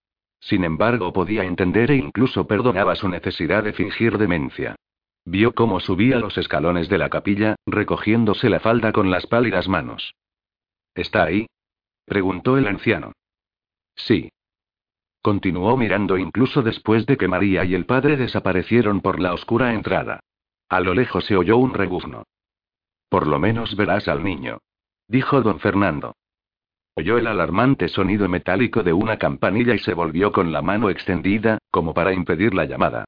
Sin embargo, podía entender e incluso perdonaba su necesidad de fingir demencia. Vio cómo subía los escalones de la capilla, recogiéndose la falda con las pálidas manos. ¿Está ahí? preguntó el anciano. Sí. Continuó mirando incluso después de que María y el padre desaparecieron por la oscura entrada. A lo lejos se oyó un rebuzno. Por lo menos verás al niño. Dijo don Fernando. Oyó el alarmante sonido metálico de una campanilla y se volvió con la mano extendida, como para impedir la llamada.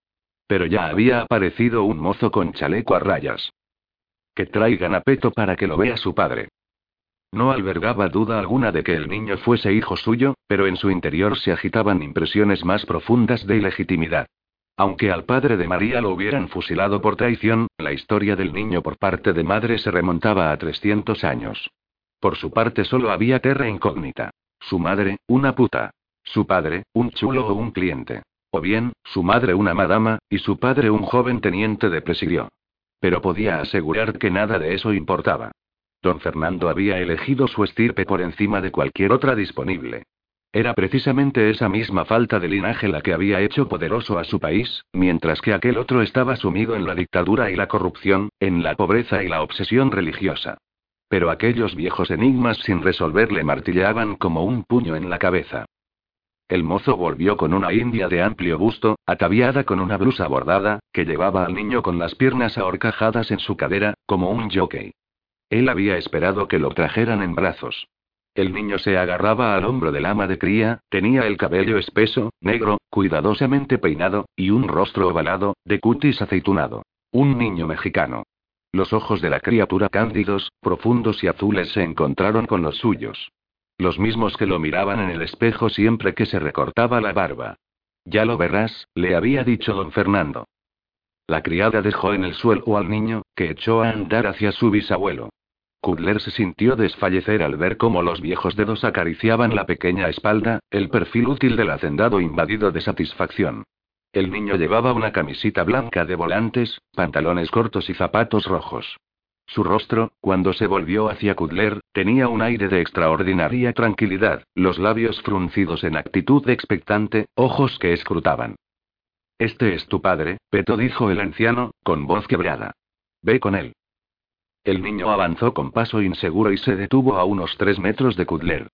Pero ya había aparecido un mozo con chaleco a rayas. Que traigan a Peto para que lo vea su padre. No albergaba duda alguna de que el niño fuese hijo suyo, pero en su interior se agitaban impresiones más profundas de ilegitimidad. Aunque al padre de María lo hubieran fusilado por traición, la historia del niño por parte de madre se remontaba a 300 años. Por su parte solo había terra incógnita. Su madre, una puta. Su padre, un chulo o un cliente. O bien, su madre una madama, y su padre un joven teniente de presidio. Pero podía asegurar que nada de eso importaba. Don Fernando había elegido su estirpe por encima de cualquier otra disponible. Era precisamente esa misma falta de linaje la que había hecho poderoso a su país, mientras que aquel otro estaba sumido en la dictadura y la corrupción, en la pobreza y la obsesión religiosa. Pero aquellos viejos enigmas sin resolver le martillaban como un puño en la cabeza. El mozo volvió con una india de amplio busto, ataviada con una blusa bordada, que llevaba al niño con las piernas ahorcajadas en su cadera, como un jockey. Él había esperado que lo trajeran en brazos. El niño se agarraba al hombro del ama de cría, tenía el cabello espeso, negro, cuidadosamente peinado, y un rostro ovalado, de cutis aceitunado. Un niño mexicano. Los ojos de la criatura cándidos, profundos y azules se encontraron con los suyos. Los mismos que lo miraban en el espejo siempre que se recortaba la barba. Ya lo verás, le había dicho don Fernando. La criada dejó en el suelo al niño, que echó a andar hacia su bisabuelo. Kudler se sintió desfallecer al ver cómo los viejos dedos acariciaban la pequeña espalda, el perfil útil del hacendado invadido de satisfacción. El niño llevaba una camisita blanca de volantes, pantalones cortos y zapatos rojos. Su rostro, cuando se volvió hacia Kudler, tenía un aire de extraordinaria tranquilidad, los labios fruncidos en actitud expectante, ojos que escrutaban. Este es tu padre, Peto dijo el anciano, con voz quebrada. Ve con él. El niño avanzó con paso inseguro y se detuvo a unos tres metros de Kudler.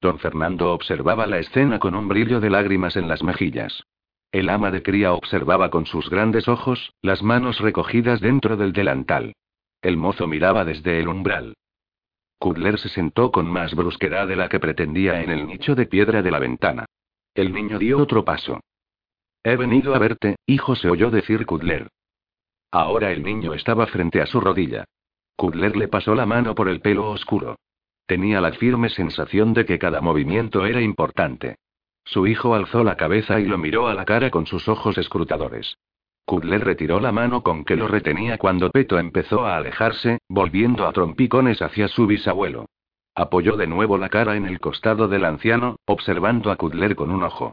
Don Fernando observaba la escena con un brillo de lágrimas en las mejillas. El ama de cría observaba con sus grandes ojos, las manos recogidas dentro del delantal. El mozo miraba desde el umbral. Kudler se sentó con más brusquedad de la que pretendía en el nicho de piedra de la ventana. El niño dio otro paso. He venido a verte, hijo, se oyó decir Kudler. Ahora el niño estaba frente a su rodilla. Kudler le pasó la mano por el pelo oscuro. Tenía la firme sensación de que cada movimiento era importante. Su hijo alzó la cabeza y lo miró a la cara con sus ojos escrutadores. Kudler retiró la mano con que lo retenía cuando Peto empezó a alejarse, volviendo a trompicones hacia su bisabuelo. Apoyó de nuevo la cara en el costado del anciano, observando a Kudler con un ojo.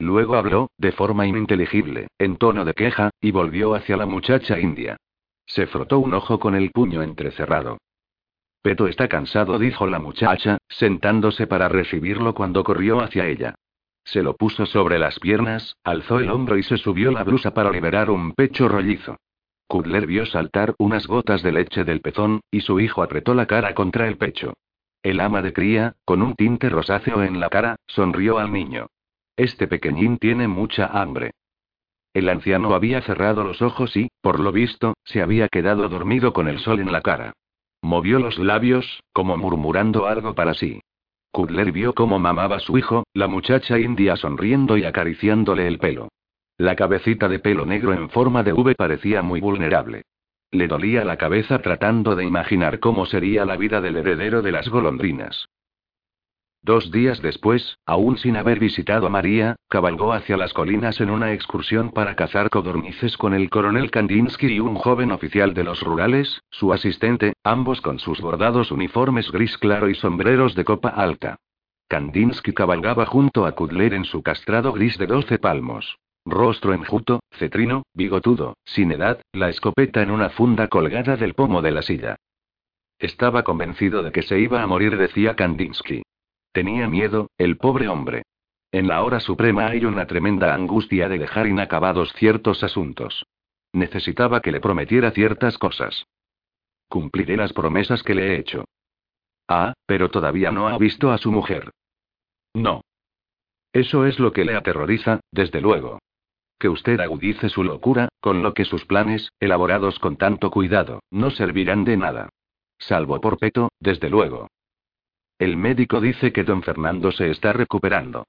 Luego habló, de forma ininteligible, en tono de queja, y volvió hacia la muchacha india. Se frotó un ojo con el puño entrecerrado. Peto está cansado, dijo la muchacha, sentándose para recibirlo cuando corrió hacia ella. Se lo puso sobre las piernas, alzó el hombro y se subió la blusa para liberar un pecho rollizo. Kudler vio saltar unas gotas de leche del pezón, y su hijo apretó la cara contra el pecho. El ama de cría, con un tinte rosáceo en la cara, sonrió al niño. Este pequeñín tiene mucha hambre. El anciano había cerrado los ojos y, por lo visto, se había quedado dormido con el sol en la cara. Movió los labios, como murmurando algo para sí. Kudler vio cómo mamaba su hijo, la muchacha india sonriendo y acariciándole el pelo. La cabecita de pelo negro en forma de V parecía muy vulnerable. Le dolía la cabeza tratando de imaginar cómo sería la vida del heredero de las golondrinas. Dos días después, aún sin haber visitado a María, cabalgó hacia las colinas en una excursión para cazar codornices con el coronel Kandinsky y un joven oficial de los rurales, su asistente, ambos con sus bordados uniformes gris claro y sombreros de copa alta. Kandinsky cabalgaba junto a Kudler en su castrado gris de doce palmos. Rostro enjuto, cetrino, bigotudo, sin edad, la escopeta en una funda colgada del pomo de la silla. Estaba convencido de que se iba a morir, decía Kandinsky. Tenía miedo, el pobre hombre. En la hora suprema hay una tremenda angustia de dejar inacabados ciertos asuntos. Necesitaba que le prometiera ciertas cosas. Cumpliré las promesas que le he hecho. Ah, pero todavía no ha visto a su mujer. No. Eso es lo que le aterroriza, desde luego. Que usted agudice su locura, con lo que sus planes, elaborados con tanto cuidado, no servirán de nada. Salvo por Peto, desde luego. El médico dice que don Fernando se está recuperando.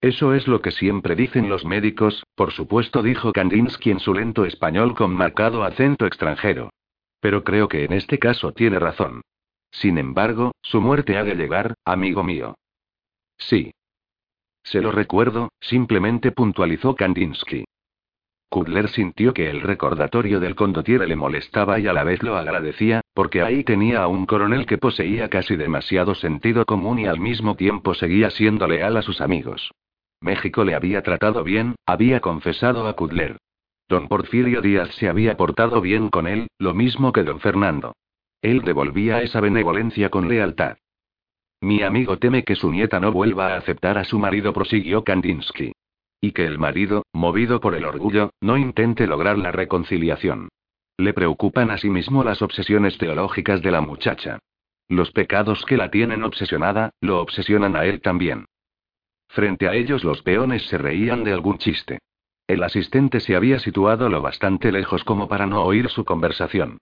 Eso es lo que siempre dicen los médicos, por supuesto, dijo Kandinsky en su lento español con marcado acento extranjero. Pero creo que en este caso tiene razón. Sin embargo, su muerte ha de llegar, amigo mío. Sí. Se lo recuerdo, simplemente puntualizó Kandinsky. Kudler sintió que el recordatorio del condottiere le molestaba y a la vez lo agradecía, porque ahí tenía a un coronel que poseía casi demasiado sentido común y al mismo tiempo seguía siendo leal a sus amigos. México le había tratado bien, había confesado a Kudler. Don Porfirio Díaz se había portado bien con él, lo mismo que don Fernando. Él devolvía esa benevolencia con lealtad. Mi amigo teme que su nieta no vuelva a aceptar a su marido, prosiguió Kandinsky. Y que el marido, movido por el orgullo, no intente lograr la reconciliación. Le preocupan asimismo las obsesiones teológicas de la muchacha. Los pecados que la tienen obsesionada, lo obsesionan a él también. Frente a ellos los peones se reían de algún chiste. El asistente se había situado lo bastante lejos como para no oír su conversación.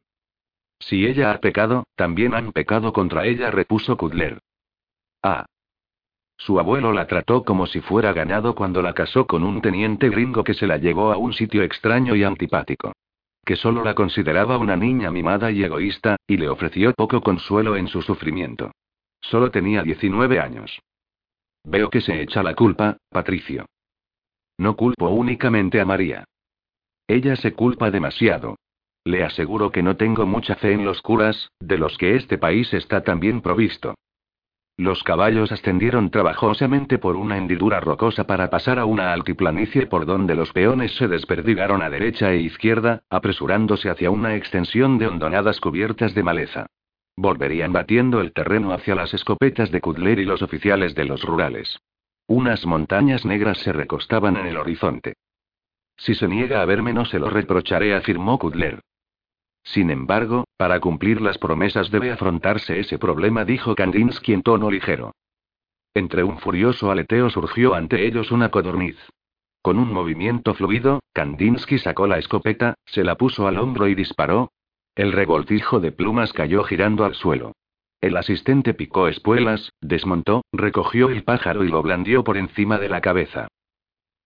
Si ella ha pecado, también han pecado contra ella, repuso Kudler. Ah, su abuelo la trató como si fuera ganado cuando la casó con un teniente gringo que se la llevó a un sitio extraño y antipático. Que solo la consideraba una niña mimada y egoísta, y le ofreció poco consuelo en su sufrimiento. Solo tenía 19 años. Veo que se echa la culpa, Patricio. No culpo únicamente a María. Ella se culpa demasiado. Le aseguro que no tengo mucha fe en los curas, de los que este país está tan bien provisto. Los caballos ascendieron trabajosamente por una hendidura rocosa para pasar a una altiplanicie por donde los peones se desperdigaron a derecha e izquierda, apresurándose hacia una extensión de hondonadas cubiertas de maleza. Volverían batiendo el terreno hacia las escopetas de Kudler y los oficiales de los rurales. Unas montañas negras se recostaban en el horizonte. Si se niega a verme no se lo reprocharé, afirmó Kudler. Sin embargo, para cumplir las promesas debe afrontarse ese problema, dijo Kandinsky en tono ligero. Entre un furioso aleteo surgió ante ellos una codorniz. Con un movimiento fluido, Kandinsky sacó la escopeta, se la puso al hombro y disparó. El revoltijo de plumas cayó girando al suelo. El asistente picó espuelas, desmontó, recogió el pájaro y lo blandió por encima de la cabeza.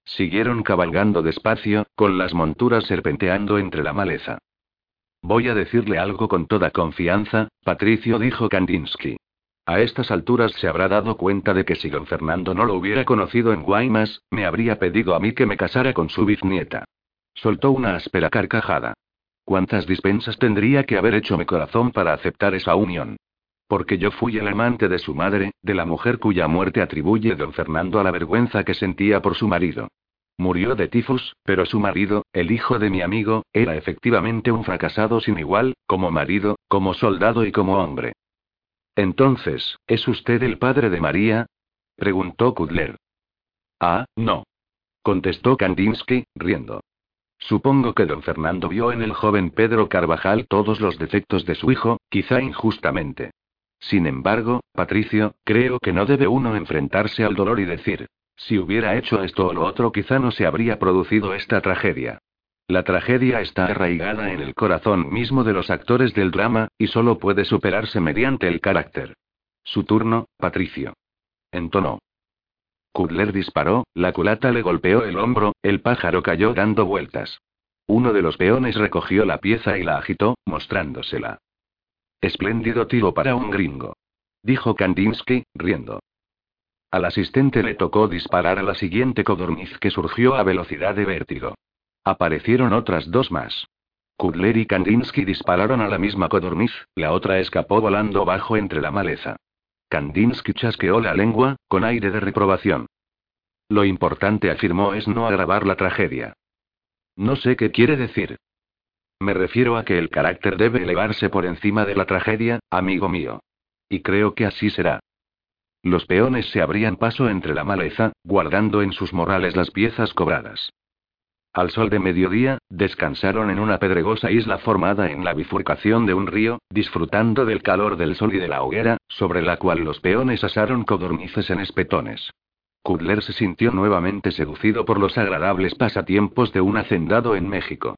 Siguieron cabalgando despacio, con las monturas serpenteando entre la maleza. Voy a decirle algo con toda confianza, Patricio dijo Kandinsky. A estas alturas se habrá dado cuenta de que si don Fernando no lo hubiera conocido en Guaymas, me habría pedido a mí que me casara con su bisnieta. Soltó una áspera carcajada. ¿Cuántas dispensas tendría que haber hecho mi corazón para aceptar esa unión? Porque yo fui el amante de su madre, de la mujer cuya muerte atribuye don Fernando a la vergüenza que sentía por su marido. Murió de tifus, pero su marido, el hijo de mi amigo, era efectivamente un fracasado sin igual, como marido, como soldado y como hombre. Entonces, ¿es usted el padre de María? preguntó Kudler. Ah, no. contestó Kandinsky, riendo. Supongo que don Fernando vio en el joven Pedro Carvajal todos los defectos de su hijo, quizá injustamente. Sin embargo, Patricio, creo que no debe uno enfrentarse al dolor y decir, si hubiera hecho esto o lo otro quizá no se habría producido esta tragedia. La tragedia está arraigada en el corazón mismo de los actores del drama, y solo puede superarse mediante el carácter. Su turno, Patricio. Entonó. Kudler disparó, la culata le golpeó el hombro, el pájaro cayó dando vueltas. Uno de los peones recogió la pieza y la agitó, mostrándosela. Espléndido tiro para un gringo. Dijo Kandinsky, riendo. Al asistente le tocó disparar a la siguiente codorniz que surgió a velocidad de vértigo. Aparecieron otras dos más. Kudler y Kandinsky dispararon a la misma codorniz, la otra escapó volando bajo entre la maleza. Kandinsky chasqueó la lengua, con aire de reprobación. Lo importante, afirmó, es no agravar la tragedia. No sé qué quiere decir. Me refiero a que el carácter debe elevarse por encima de la tragedia, amigo mío. Y creo que así será. Los peones se abrían paso entre la maleza, guardando en sus morrales las piezas cobradas. Al sol de mediodía, descansaron en una pedregosa isla formada en la bifurcación de un río, disfrutando del calor del sol y de la hoguera, sobre la cual los peones asaron codornices en espetones. Kudler se sintió nuevamente seducido por los agradables pasatiempos de un hacendado en México.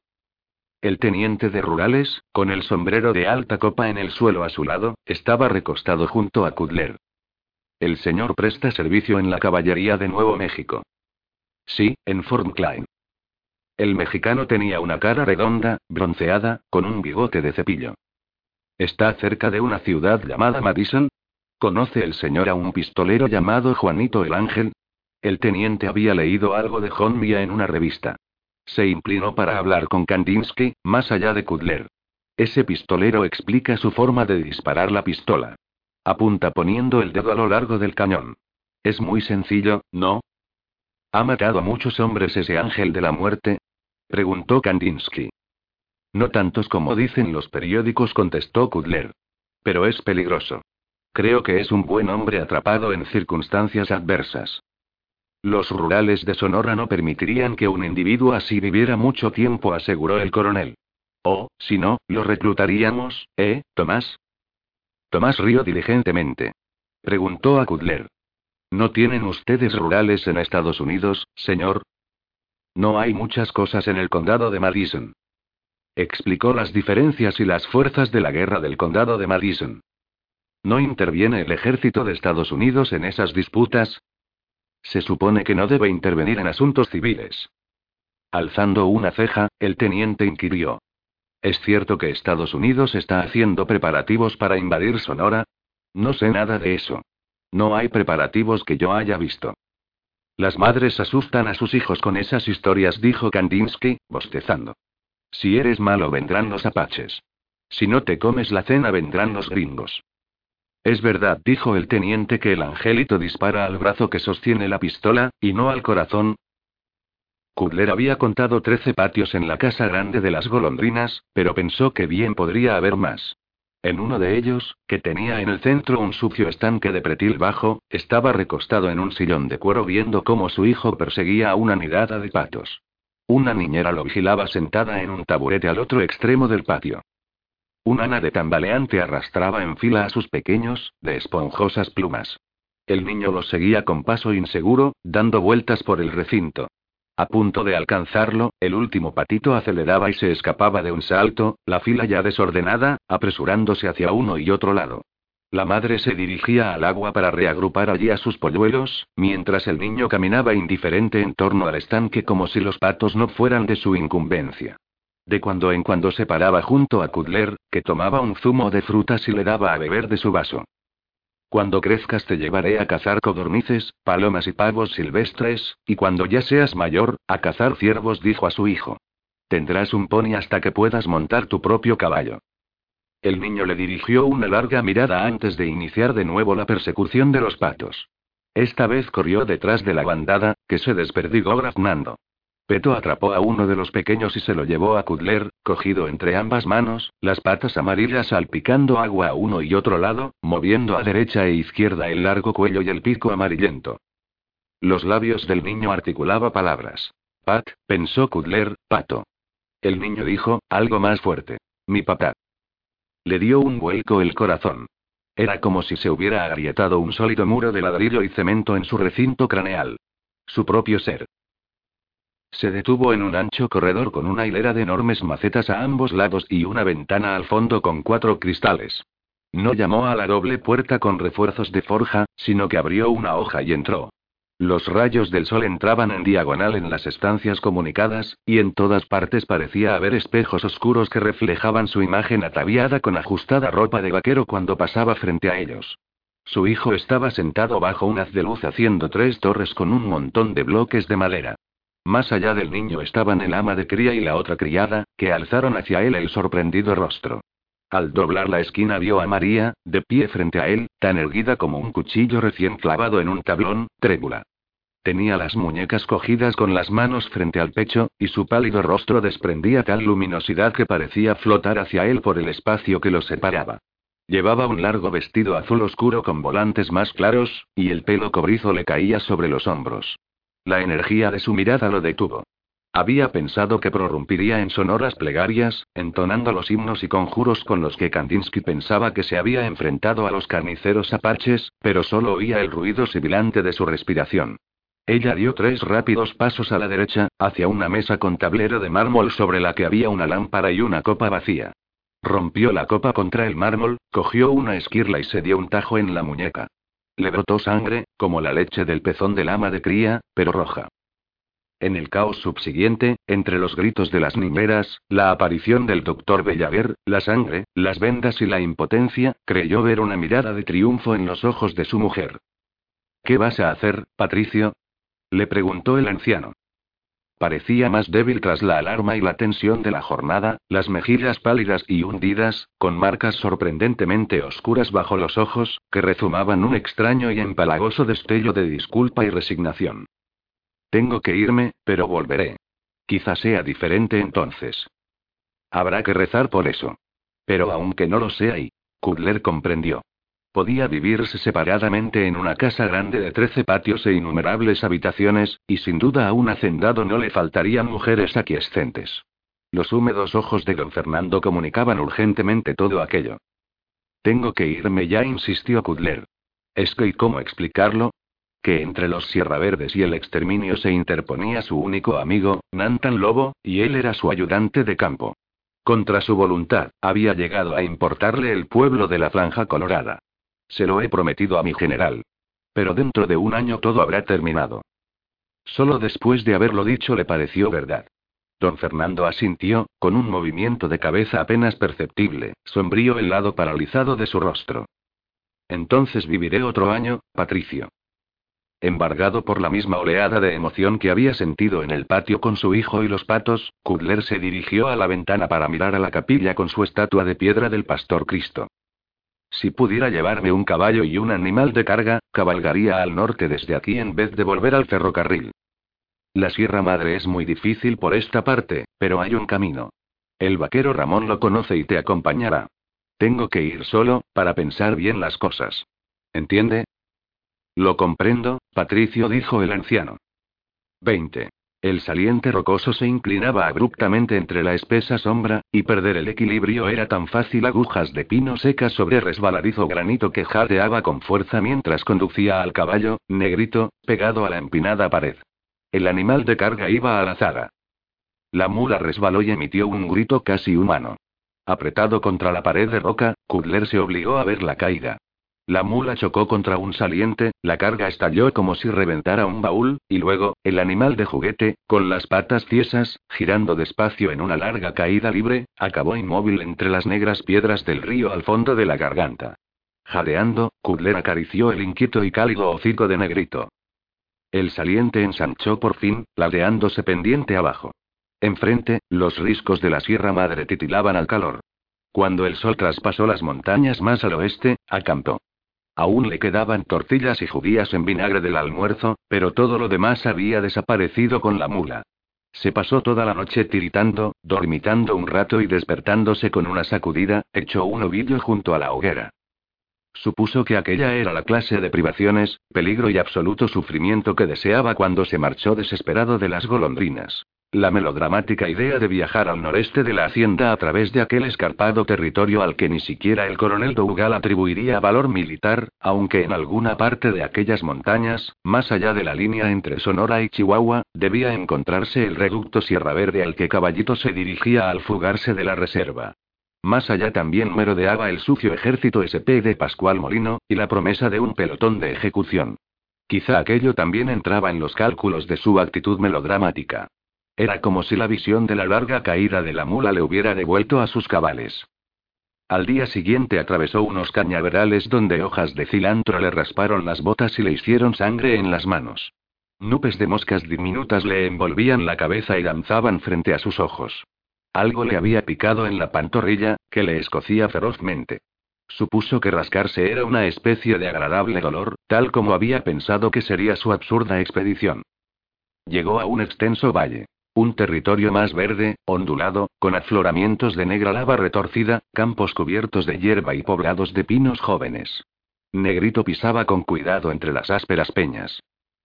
El teniente de rurales, con el sombrero de alta copa en el suelo a su lado, estaba recostado junto a Kudler. El señor presta servicio en la caballería de Nuevo México. Sí, en Fort Klein. El mexicano tenía una cara redonda, bronceada, con un bigote de cepillo. ¿Está cerca de una ciudad llamada Madison? ¿Conoce el señor a un pistolero llamado Juanito el Ángel? El teniente había leído algo de John Mia en una revista. Se inclinó para hablar con Kandinsky, más allá de Kudler. Ese pistolero explica su forma de disparar la pistola. Apunta poniendo el dedo a lo largo del cañón. Es muy sencillo, ¿no? ¿Ha matado a muchos hombres ese ángel de la muerte? preguntó Kandinsky. No tantos como dicen los periódicos, contestó Kudler. Pero es peligroso. Creo que es un buen hombre atrapado en circunstancias adversas. Los rurales de Sonora no permitirían que un individuo así viviera mucho tiempo, aseguró el coronel. O, si no, lo reclutaríamos, ¿eh, Tomás? Tomás rió diligentemente. Preguntó a Kudler. ¿No tienen ustedes rurales en Estados Unidos, señor? No hay muchas cosas en el condado de Madison. Explicó las diferencias y las fuerzas de la guerra del condado de Madison. ¿No interviene el ejército de Estados Unidos en esas disputas? Se supone que no debe intervenir en asuntos civiles. Alzando una ceja, el teniente inquirió. ¿Es cierto que Estados Unidos está haciendo preparativos para invadir Sonora? No sé nada de eso. No hay preparativos que yo haya visto. Las madres asustan a sus hijos con esas historias, dijo Kandinsky, bostezando. Si eres malo vendrán los apaches. Si no te comes la cena vendrán los gringos. Es verdad, dijo el teniente, que el angelito dispara al brazo que sostiene la pistola, y no al corazón, Kudler había contado trece patios en la casa grande de las golondrinas, pero pensó que bien podría haber más. En uno de ellos, que tenía en el centro un sucio estanque de pretil bajo, estaba recostado en un sillón de cuero viendo cómo su hijo perseguía a una nidada de patos. Una niñera lo vigilaba sentada en un taburete al otro extremo del patio. Un ana de tambaleante arrastraba en fila a sus pequeños, de esponjosas plumas. El niño los seguía con paso inseguro, dando vueltas por el recinto. A punto de alcanzarlo, el último patito aceleraba y se escapaba de un salto, la fila ya desordenada, apresurándose hacia uno y otro lado. La madre se dirigía al agua para reagrupar allí a sus polluelos, mientras el niño caminaba indiferente en torno al estanque como si los patos no fueran de su incumbencia. De cuando en cuando se paraba junto a Kudler, que tomaba un zumo de frutas y le daba a beber de su vaso. Cuando crezcas te llevaré a cazar codornices, palomas y pavos silvestres, y cuando ya seas mayor, a cazar ciervos, dijo a su hijo. Tendrás un pony hasta que puedas montar tu propio caballo. El niño le dirigió una larga mirada antes de iniciar de nuevo la persecución de los patos. Esta vez corrió detrás de la bandada, que se desperdigó graznando. Peto atrapó a uno de los pequeños y se lo llevó a Kudler, cogido entre ambas manos, las patas amarillas salpicando agua a uno y otro lado, moviendo a derecha e izquierda el largo cuello y el pico amarillento. Los labios del niño articulaba palabras. Pat, pensó Kudler, pato. El niño dijo, algo más fuerte. Mi papá. Le dio un vuelco el corazón. Era como si se hubiera agrietado un sólido muro de ladrillo y cemento en su recinto craneal. Su propio ser. Se detuvo en un ancho corredor con una hilera de enormes macetas a ambos lados y una ventana al fondo con cuatro cristales. No llamó a la doble puerta con refuerzos de forja, sino que abrió una hoja y entró. Los rayos del sol entraban en diagonal en las estancias comunicadas, y en todas partes parecía haber espejos oscuros que reflejaban su imagen ataviada con ajustada ropa de vaquero cuando pasaba frente a ellos. Su hijo estaba sentado bajo un haz de luz haciendo tres torres con un montón de bloques de madera. Más allá del niño estaban el ama de cría y la otra criada, que alzaron hacia él el sorprendido rostro. Al doblar la esquina vio a María, de pie frente a él, tan erguida como un cuchillo recién clavado en un tablón, trébula. Tenía las muñecas cogidas con las manos frente al pecho, y su pálido rostro desprendía tal luminosidad que parecía flotar hacia él por el espacio que lo separaba. Llevaba un largo vestido azul oscuro con volantes más claros, y el pelo cobrizo le caía sobre los hombros. La energía de su mirada lo detuvo. Había pensado que prorrumpiría en sonoras plegarias, entonando los himnos y conjuros con los que Kandinsky pensaba que se había enfrentado a los carniceros apaches, pero solo oía el ruido sibilante de su respiración. Ella dio tres rápidos pasos a la derecha, hacia una mesa con tablero de mármol sobre la que había una lámpara y una copa vacía. Rompió la copa contra el mármol, cogió una esquirla y se dio un tajo en la muñeca. Le brotó sangre, como la leche del pezón del ama de cría, pero roja. En el caos subsiguiente, entre los gritos de las niñeras, la aparición del doctor Bellaver, la sangre, las vendas y la impotencia, creyó ver una mirada de triunfo en los ojos de su mujer. ¿Qué vas a hacer, Patricio? le preguntó el anciano. Parecía más débil tras la alarma y la tensión de la jornada, las mejillas pálidas y hundidas, con marcas sorprendentemente oscuras bajo los ojos, que rezumaban un extraño y empalagoso destello de disculpa y resignación. Tengo que irme, pero volveré. Quizá sea diferente entonces. Habrá que rezar por eso. Pero aunque no lo sea y... Kudler comprendió. Podía vivirse separadamente en una casa grande de trece patios e innumerables habitaciones, y sin duda a un hacendado no le faltarían mujeres aquiescentes. Los húmedos ojos de don Fernando comunicaban urgentemente todo aquello. Tengo que irme ya, insistió Kudler. ¿Es que y cómo explicarlo? Que entre los Sierra Verdes y el exterminio se interponía su único amigo, Nantan Lobo, y él era su ayudante de campo. Contra su voluntad, había llegado a importarle el pueblo de la Franja Colorada. Se lo he prometido a mi general. Pero dentro de un año todo habrá terminado. Solo después de haberlo dicho le pareció verdad. Don Fernando asintió, con un movimiento de cabeza apenas perceptible, sombrío el lado paralizado de su rostro. Entonces viviré otro año, Patricio. Embargado por la misma oleada de emoción que había sentido en el patio con su hijo y los patos, Kudler se dirigió a la ventana para mirar a la capilla con su estatua de piedra del Pastor Cristo. Si pudiera llevarme un caballo y un animal de carga, cabalgaría al norte desde aquí en vez de volver al ferrocarril. La Sierra Madre es muy difícil por esta parte, pero hay un camino. El vaquero Ramón lo conoce y te acompañará. Tengo que ir solo, para pensar bien las cosas. ¿Entiende? Lo comprendo, Patricio dijo el anciano. 20. El saliente rocoso se inclinaba abruptamente entre la espesa sombra, y perder el equilibrio era tan fácil agujas de pino secas sobre resbaladizo granito que jadeaba con fuerza mientras conducía al caballo, negrito, pegado a la empinada pared. El animal de carga iba a la zaga. La mula resbaló y emitió un grito casi humano. Apretado contra la pared de roca, Kudler se obligó a ver la caída. La mula chocó contra un saliente, la carga estalló como si reventara un baúl, y luego, el animal de juguete, con las patas tiesas, girando despacio en una larga caída libre, acabó inmóvil entre las negras piedras del río al fondo de la garganta. Jadeando, Kudler acarició el inquieto y cálido hocico de Negrito. El saliente ensanchó por fin, ladeándose pendiente abajo. Enfrente, los riscos de la Sierra Madre titilaban al calor. Cuando el sol traspasó las montañas más al oeste, acampó. Aún le quedaban tortillas y judías en vinagre del almuerzo, pero todo lo demás había desaparecido con la mula. Se pasó toda la noche tiritando, dormitando un rato y despertándose con una sacudida, echó un ovillo junto a la hoguera. Supuso que aquella era la clase de privaciones, peligro y absoluto sufrimiento que deseaba cuando se marchó desesperado de las golondrinas. La melodramática idea de viajar al noreste de la hacienda a través de aquel escarpado territorio al que ni siquiera el coronel Dougal atribuiría valor militar, aunque en alguna parte de aquellas montañas, más allá de la línea entre Sonora y Chihuahua, debía encontrarse el reducto Sierra Verde al que Caballito se dirigía al fugarse de la reserva. Más allá también merodeaba el sucio ejército SP de Pascual Molino, y la promesa de un pelotón de ejecución. Quizá aquello también entraba en los cálculos de su actitud melodramática. Era como si la visión de la larga caída de la mula le hubiera devuelto a sus cabales. Al día siguiente atravesó unos cañaverales donde hojas de cilantro le rasparon las botas y le hicieron sangre en las manos. Nubes de moscas diminutas le envolvían la cabeza y danzaban frente a sus ojos. Algo le había picado en la pantorrilla, que le escocía ferozmente. Supuso que rascarse era una especie de agradable dolor, tal como había pensado que sería su absurda expedición. Llegó a un extenso valle. Un territorio más verde, ondulado, con afloramientos de negra lava retorcida, campos cubiertos de hierba y poblados de pinos jóvenes. Negrito pisaba con cuidado entre las ásperas peñas.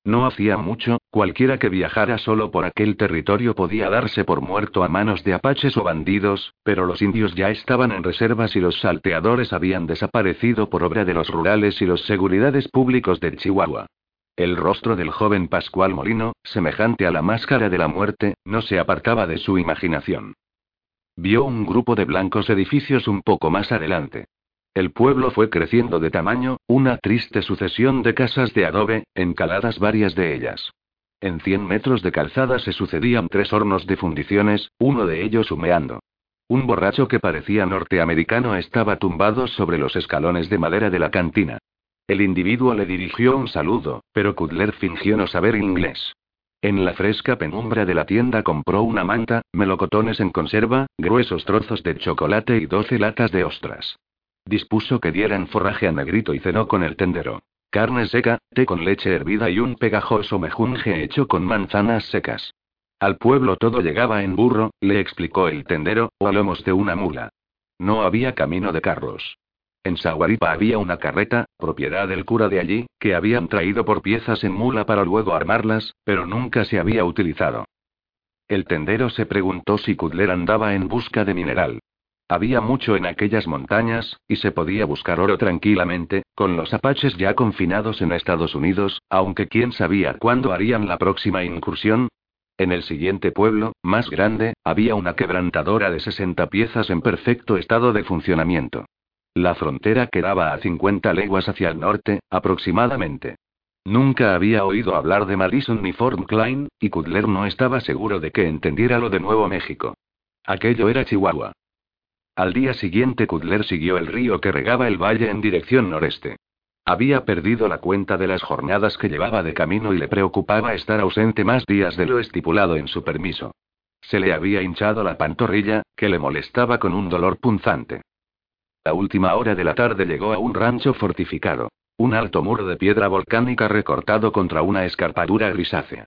No hacía mucho, cualquiera que viajara solo por aquel territorio podía darse por muerto a manos de apaches o bandidos, pero los indios ya estaban en reservas y los salteadores habían desaparecido por obra de los rurales y los seguridades públicos de Chihuahua. El rostro del joven Pascual Molino, semejante a la máscara de la muerte, no se apartaba de su imaginación. Vio un grupo de blancos edificios un poco más adelante. El pueblo fue creciendo de tamaño, una triste sucesión de casas de adobe, encaladas varias de ellas. En cien metros de calzada se sucedían tres hornos de fundiciones, uno de ellos humeando. Un borracho que parecía norteamericano estaba tumbado sobre los escalones de madera de la cantina. El individuo le dirigió un saludo, pero Kudler fingió no saber inglés. En la fresca penumbra de la tienda compró una manta, melocotones en conserva, gruesos trozos de chocolate y doce latas de ostras. Dispuso que dieran forraje a Negrito y cenó con el tendero. Carne seca, té con leche hervida y un pegajoso mejunje hecho con manzanas secas. Al pueblo todo llegaba en burro, le explicó el tendero, o a lomos de una mula. No había camino de carros. En Saguaripa había una carreta, propiedad del cura de allí, que habían traído por piezas en mula para luego armarlas, pero nunca se había utilizado. El tendero se preguntó si Kudler andaba en busca de mineral. Había mucho en aquellas montañas, y se podía buscar oro tranquilamente, con los apaches ya confinados en Estados Unidos, aunque quién sabía cuándo harían la próxima incursión. En el siguiente pueblo, más grande, había una quebrantadora de 60 piezas en perfecto estado de funcionamiento. La frontera quedaba a 50 leguas hacia el norte, aproximadamente. Nunca había oído hablar de Madison ni Fort Klein, y Kudler no estaba seguro de que entendiera lo de Nuevo México. Aquello era Chihuahua. Al día siguiente Kudler siguió el río que regaba el valle en dirección noreste. Había perdido la cuenta de las jornadas que llevaba de camino y le preocupaba estar ausente más días de lo estipulado en su permiso. Se le había hinchado la pantorrilla, que le molestaba con un dolor punzante. La última hora de la tarde llegó a un rancho fortificado. Un alto muro de piedra volcánica recortado contra una escarpadura grisácea.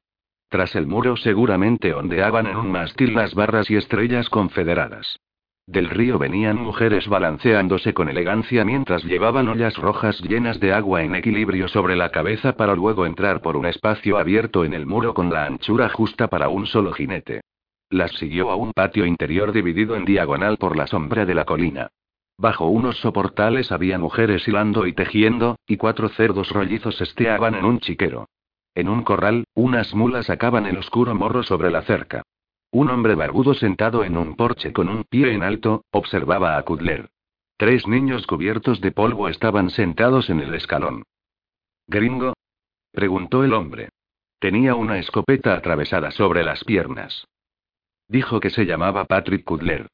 Tras el muro seguramente ondeaban en un mástil las barras y estrellas confederadas. Del río venían mujeres balanceándose con elegancia mientras llevaban ollas rojas llenas de agua en equilibrio sobre la cabeza para luego entrar por un espacio abierto en el muro con la anchura justa para un solo jinete. Las siguió a un patio interior dividido en diagonal por la sombra de la colina. Bajo unos soportales había mujeres hilando y tejiendo, y cuatro cerdos rollizos esteaban en un chiquero. En un corral, unas mulas sacaban el oscuro morro sobre la cerca. Un hombre barbudo sentado en un porche con un pie en alto, observaba a Kudler. Tres niños cubiertos de polvo estaban sentados en el escalón. ¿Gringo? preguntó el hombre. Tenía una escopeta atravesada sobre las piernas. Dijo que se llamaba Patrick Kudler.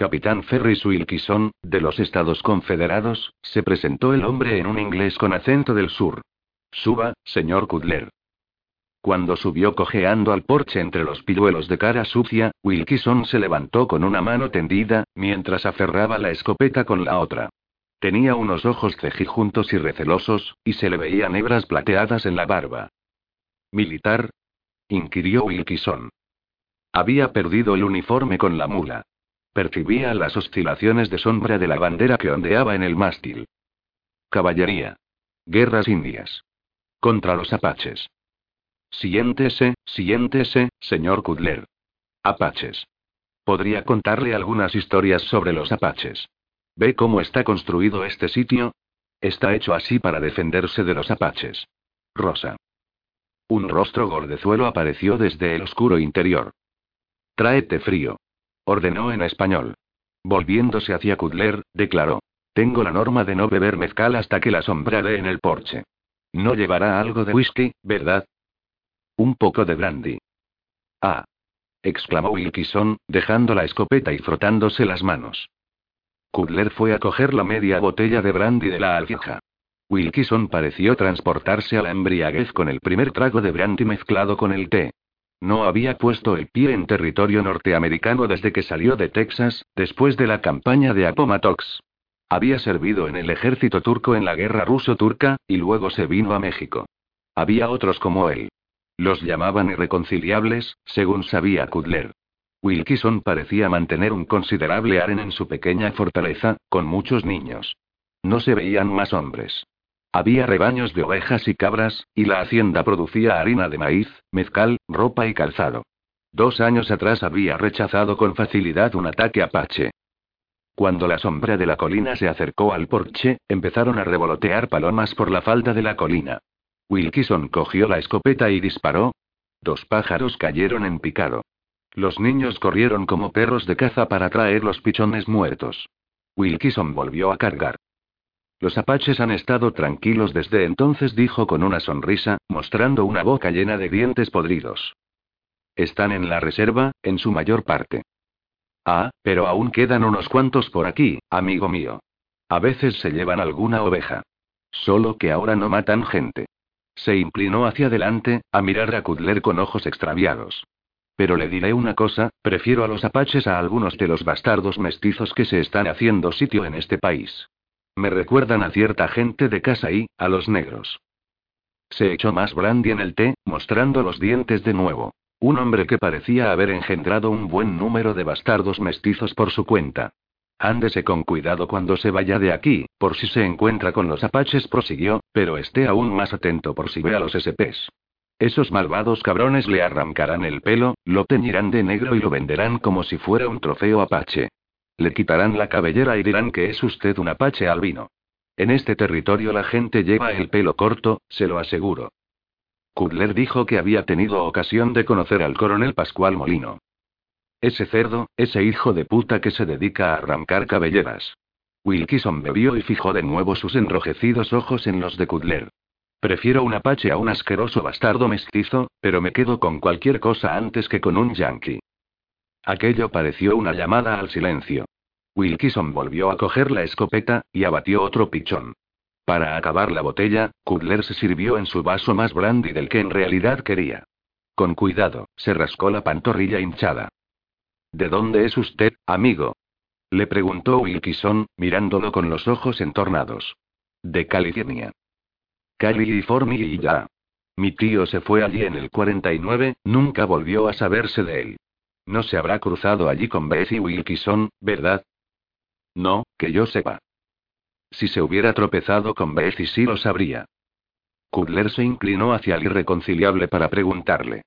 Capitán Ferris Wilkison, de los Estados Confederados, se presentó el hombre en un inglés con acento del sur. Suba, señor Kudler. Cuando subió cojeando al porche entre los pilluelos de cara sucia, Wilkison se levantó con una mano tendida, mientras aferraba la escopeta con la otra. Tenía unos ojos cejijuntos y recelosos, y se le veían hebras plateadas en la barba. ¿Militar? inquirió Wilkison. Había perdido el uniforme con la mula. Percibía las oscilaciones de sombra de la bandera que ondeaba en el mástil. Caballería. Guerras indias. Contra los apaches. Siéntese, siéntese, señor Kudler. Apaches. Podría contarle algunas historias sobre los apaches. ¿Ve cómo está construido este sitio? Está hecho así para defenderse de los apaches. Rosa. Un rostro gordezuelo apareció desde el oscuro interior. Tráete frío. Ordenó en español. Volviéndose hacia Kudler, declaró. Tengo la norma de no beber mezcal hasta que la sombra dé en el porche. No llevará algo de whisky, ¿verdad? Un poco de brandy. Ah. exclamó Wilkison, dejando la escopeta y frotándose las manos. Kudler fue a coger la media botella de brandy de la alfija. Wilkison pareció transportarse a la embriaguez con el primer trago de brandy mezclado con el té. No había puesto el pie en territorio norteamericano desde que salió de Texas, después de la campaña de Appomattox. Había servido en el ejército turco en la guerra ruso-turca, y luego se vino a México. Había otros como él. Los llamaban irreconciliables, según sabía Kudler. Wilkison parecía mantener un considerable aren en su pequeña fortaleza, con muchos niños. No se veían más hombres. Había rebaños de ovejas y cabras, y la hacienda producía harina de maíz, mezcal, ropa y calzado. Dos años atrás había rechazado con facilidad un ataque apache. Cuando la sombra de la colina se acercó al porche, empezaron a revolotear palomas por la falda de la colina. Wilkison cogió la escopeta y disparó. Dos pájaros cayeron en picado. Los niños corrieron como perros de caza para traer los pichones muertos. Wilkison volvió a cargar. Los apaches han estado tranquilos desde entonces, dijo con una sonrisa, mostrando una boca llena de dientes podridos. Están en la reserva, en su mayor parte. Ah, pero aún quedan unos cuantos por aquí, amigo mío. A veces se llevan alguna oveja. Solo que ahora no matan gente. Se inclinó hacia adelante, a mirar a Kudler con ojos extraviados. Pero le diré una cosa, prefiero a los apaches a algunos de los bastardos mestizos que se están haciendo sitio en este país. Me recuerdan a cierta gente de casa y, a los negros. Se echó más brandy en el té, mostrando los dientes de nuevo. Un hombre que parecía haber engendrado un buen número de bastardos mestizos por su cuenta. Ándese con cuidado cuando se vaya de aquí, por si se encuentra con los apaches, prosiguió, pero esté aún más atento por si ve a los SPs. Esos malvados cabrones le arrancarán el pelo, lo teñirán de negro y lo venderán como si fuera un trofeo apache. Le quitarán la cabellera y dirán que es usted un apache albino. En este territorio la gente lleva el pelo corto, se lo aseguro. Kudler dijo que había tenido ocasión de conocer al coronel Pascual Molino. Ese cerdo, ese hijo de puta que se dedica a arrancar cabelleras. Wilkison bebió y fijó de nuevo sus enrojecidos ojos en los de Kudler. Prefiero un apache a un asqueroso bastardo mestizo, pero me quedo con cualquier cosa antes que con un yankee. Aquello pareció una llamada al silencio. Wilkison volvió a coger la escopeta, y abatió otro pichón. Para acabar la botella, Kudler se sirvió en su vaso más brandy del que en realidad quería. Con cuidado, se rascó la pantorrilla hinchada. ¿De dónde es usted, amigo? Le preguntó Wilkison, mirándolo con los ojos entornados. De California. California y ya. Mi tío se fue allí en el 49, nunca volvió a saberse de él. No se habrá cruzado allí con Bessie Wilkison, ¿verdad? No, que yo sepa. Si se hubiera tropezado con Bessie sí lo sabría. Kudler se inclinó hacia el irreconciliable para preguntarle.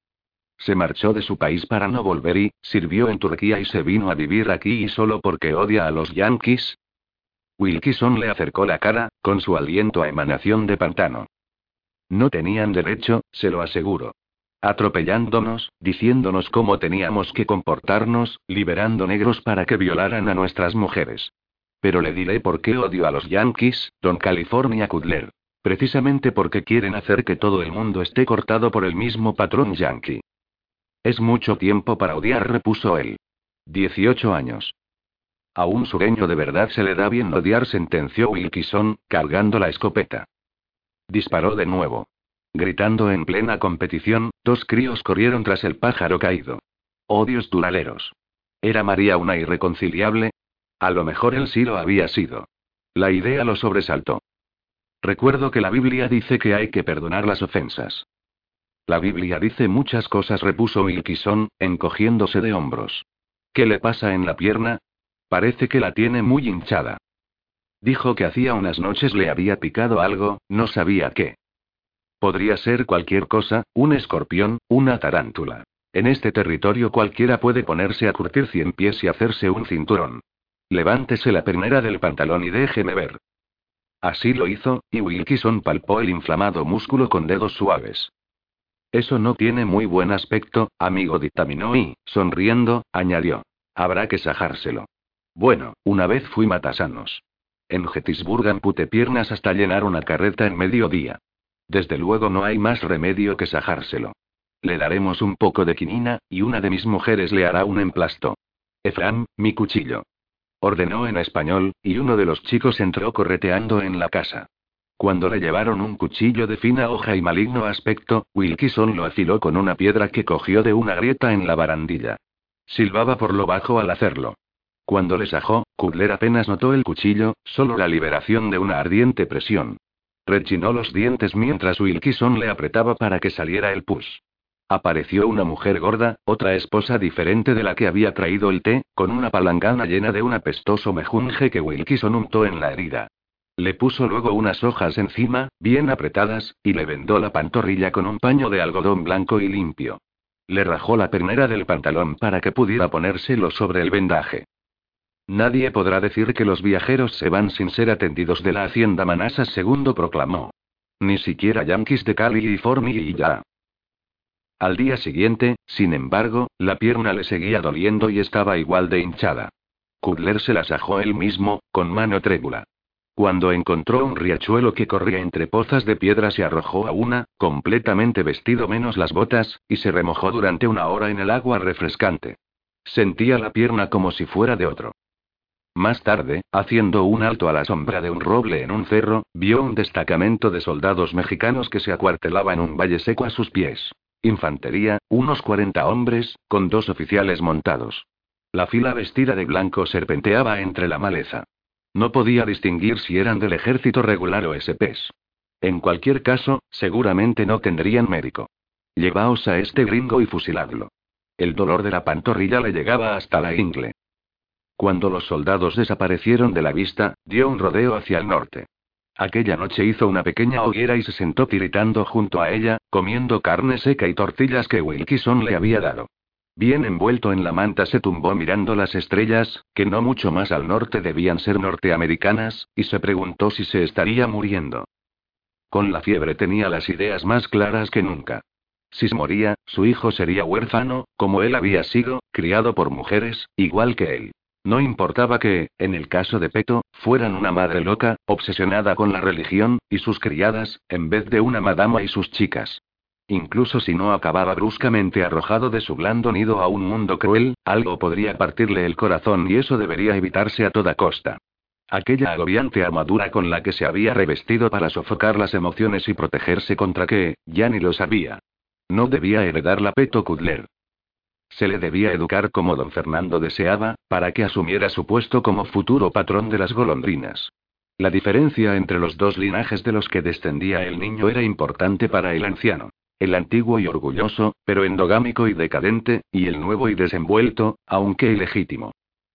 Se marchó de su país para no volver y, sirvió en Turquía y se vino a vivir aquí y solo porque odia a los yankees. Wilkison le acercó la cara, con su aliento a emanación de pantano. No tenían derecho, se lo aseguro. Atropellándonos, diciéndonos cómo teníamos que comportarnos, liberando negros para que violaran a nuestras mujeres. Pero le diré por qué odio a los yankees, don California Cudler. Precisamente porque quieren hacer que todo el mundo esté cortado por el mismo patrón yankee. Es mucho tiempo para odiar, repuso él. Dieciocho años. A un sureño de verdad se le da bien odiar, sentenció Wilkison, cargando la escopeta. Disparó de nuevo. Gritando en plena competición, dos críos corrieron tras el pájaro caído. Odios duraleros. ¿Era María una irreconciliable? A lo mejor él sí lo había sido. La idea lo sobresaltó. Recuerdo que la Biblia dice que hay que perdonar las ofensas. La Biblia dice muchas cosas, repuso Wilkison, encogiéndose de hombros. ¿Qué le pasa en la pierna? Parece que la tiene muy hinchada. Dijo que hacía unas noches le había picado algo, no sabía qué. Podría ser cualquier cosa, un escorpión, una tarántula. En este territorio cualquiera puede ponerse a curtir cien pies y hacerse un cinturón. Levántese la pernera del pantalón y déjeme ver. Así lo hizo, y Wilkison palpó el inflamado músculo con dedos suaves. Eso no tiene muy buen aspecto, amigo, dictaminó y, sonriendo, añadió. Habrá que sajárselo. Bueno, una vez fui matasanos. En Gettysburg ampute piernas hasta llenar una carreta en mediodía. Desde luego no hay más remedio que sajárselo. Le daremos un poco de quinina, y una de mis mujeres le hará un emplasto. Efram, mi cuchillo. Ordenó en español, y uno de los chicos entró correteando en la casa. Cuando le llevaron un cuchillo de fina hoja y maligno aspecto, Wilkison lo afiló con una piedra que cogió de una grieta en la barandilla. Silbaba por lo bajo al hacerlo. Cuando le sajó, Kudler apenas notó el cuchillo, solo la liberación de una ardiente presión. Rechinó los dientes mientras Wilkison le apretaba para que saliera el pus. Apareció una mujer gorda, otra esposa diferente de la que había traído el té, con una palangana llena de un apestoso mejunje que Wilkison untó en la herida. Le puso luego unas hojas encima, bien apretadas, y le vendó la pantorrilla con un paño de algodón blanco y limpio. Le rajó la pernera del pantalón para que pudiera ponérselo sobre el vendaje. Nadie podrá decir que los viajeros se van sin ser atendidos de la hacienda Manassas, segundo proclamó. Ni siquiera yanquis de Cali y ya. Al día siguiente, sin embargo, la pierna le seguía doliendo y estaba igual de hinchada. Kudler se la sajó él mismo, con mano trébula. Cuando encontró un riachuelo que corría entre pozas de piedra se arrojó a una, completamente vestido menos las botas, y se remojó durante una hora en el agua refrescante. Sentía la pierna como si fuera de otro. Más tarde, haciendo un alto a la sombra de un roble en un cerro, vio un destacamento de soldados mexicanos que se acuartelaba en un valle seco a sus pies. Infantería, unos 40 hombres, con dos oficiales montados. La fila vestida de blanco serpenteaba entre la maleza. No podía distinguir si eran del ejército regular o SPs. En cualquier caso, seguramente no tendrían médico. Llevaos a este gringo y fusiladlo. El dolor de la pantorrilla le llegaba hasta la ingle. Cuando los soldados desaparecieron de la vista, dio un rodeo hacia el norte. Aquella noche hizo una pequeña hoguera y se sentó tiritando junto a ella, comiendo carne seca y tortillas que Wilkison le había dado. Bien envuelto en la manta se tumbó mirando las estrellas, que no mucho más al norte debían ser norteamericanas, y se preguntó si se estaría muriendo. Con la fiebre tenía las ideas más claras que nunca. Si se moría, su hijo sería huérfano, como él había sido, criado por mujeres, igual que él. No importaba que, en el caso de Peto, fueran una madre loca, obsesionada con la religión, y sus criadas, en vez de una madama y sus chicas. Incluso si no acababa bruscamente arrojado de su blando nido a un mundo cruel, algo podría partirle el corazón y eso debería evitarse a toda costa. Aquella agobiante armadura con la que se había revestido para sofocar las emociones y protegerse contra que, ya ni lo sabía. No debía heredar la Peto Kudler. Se le debía educar como don Fernando deseaba, para que asumiera su puesto como futuro patrón de las golondrinas. La diferencia entre los dos linajes de los que descendía el niño era importante para el anciano. El antiguo y orgulloso, pero endogámico y decadente, y el nuevo y desenvuelto, aunque ilegítimo.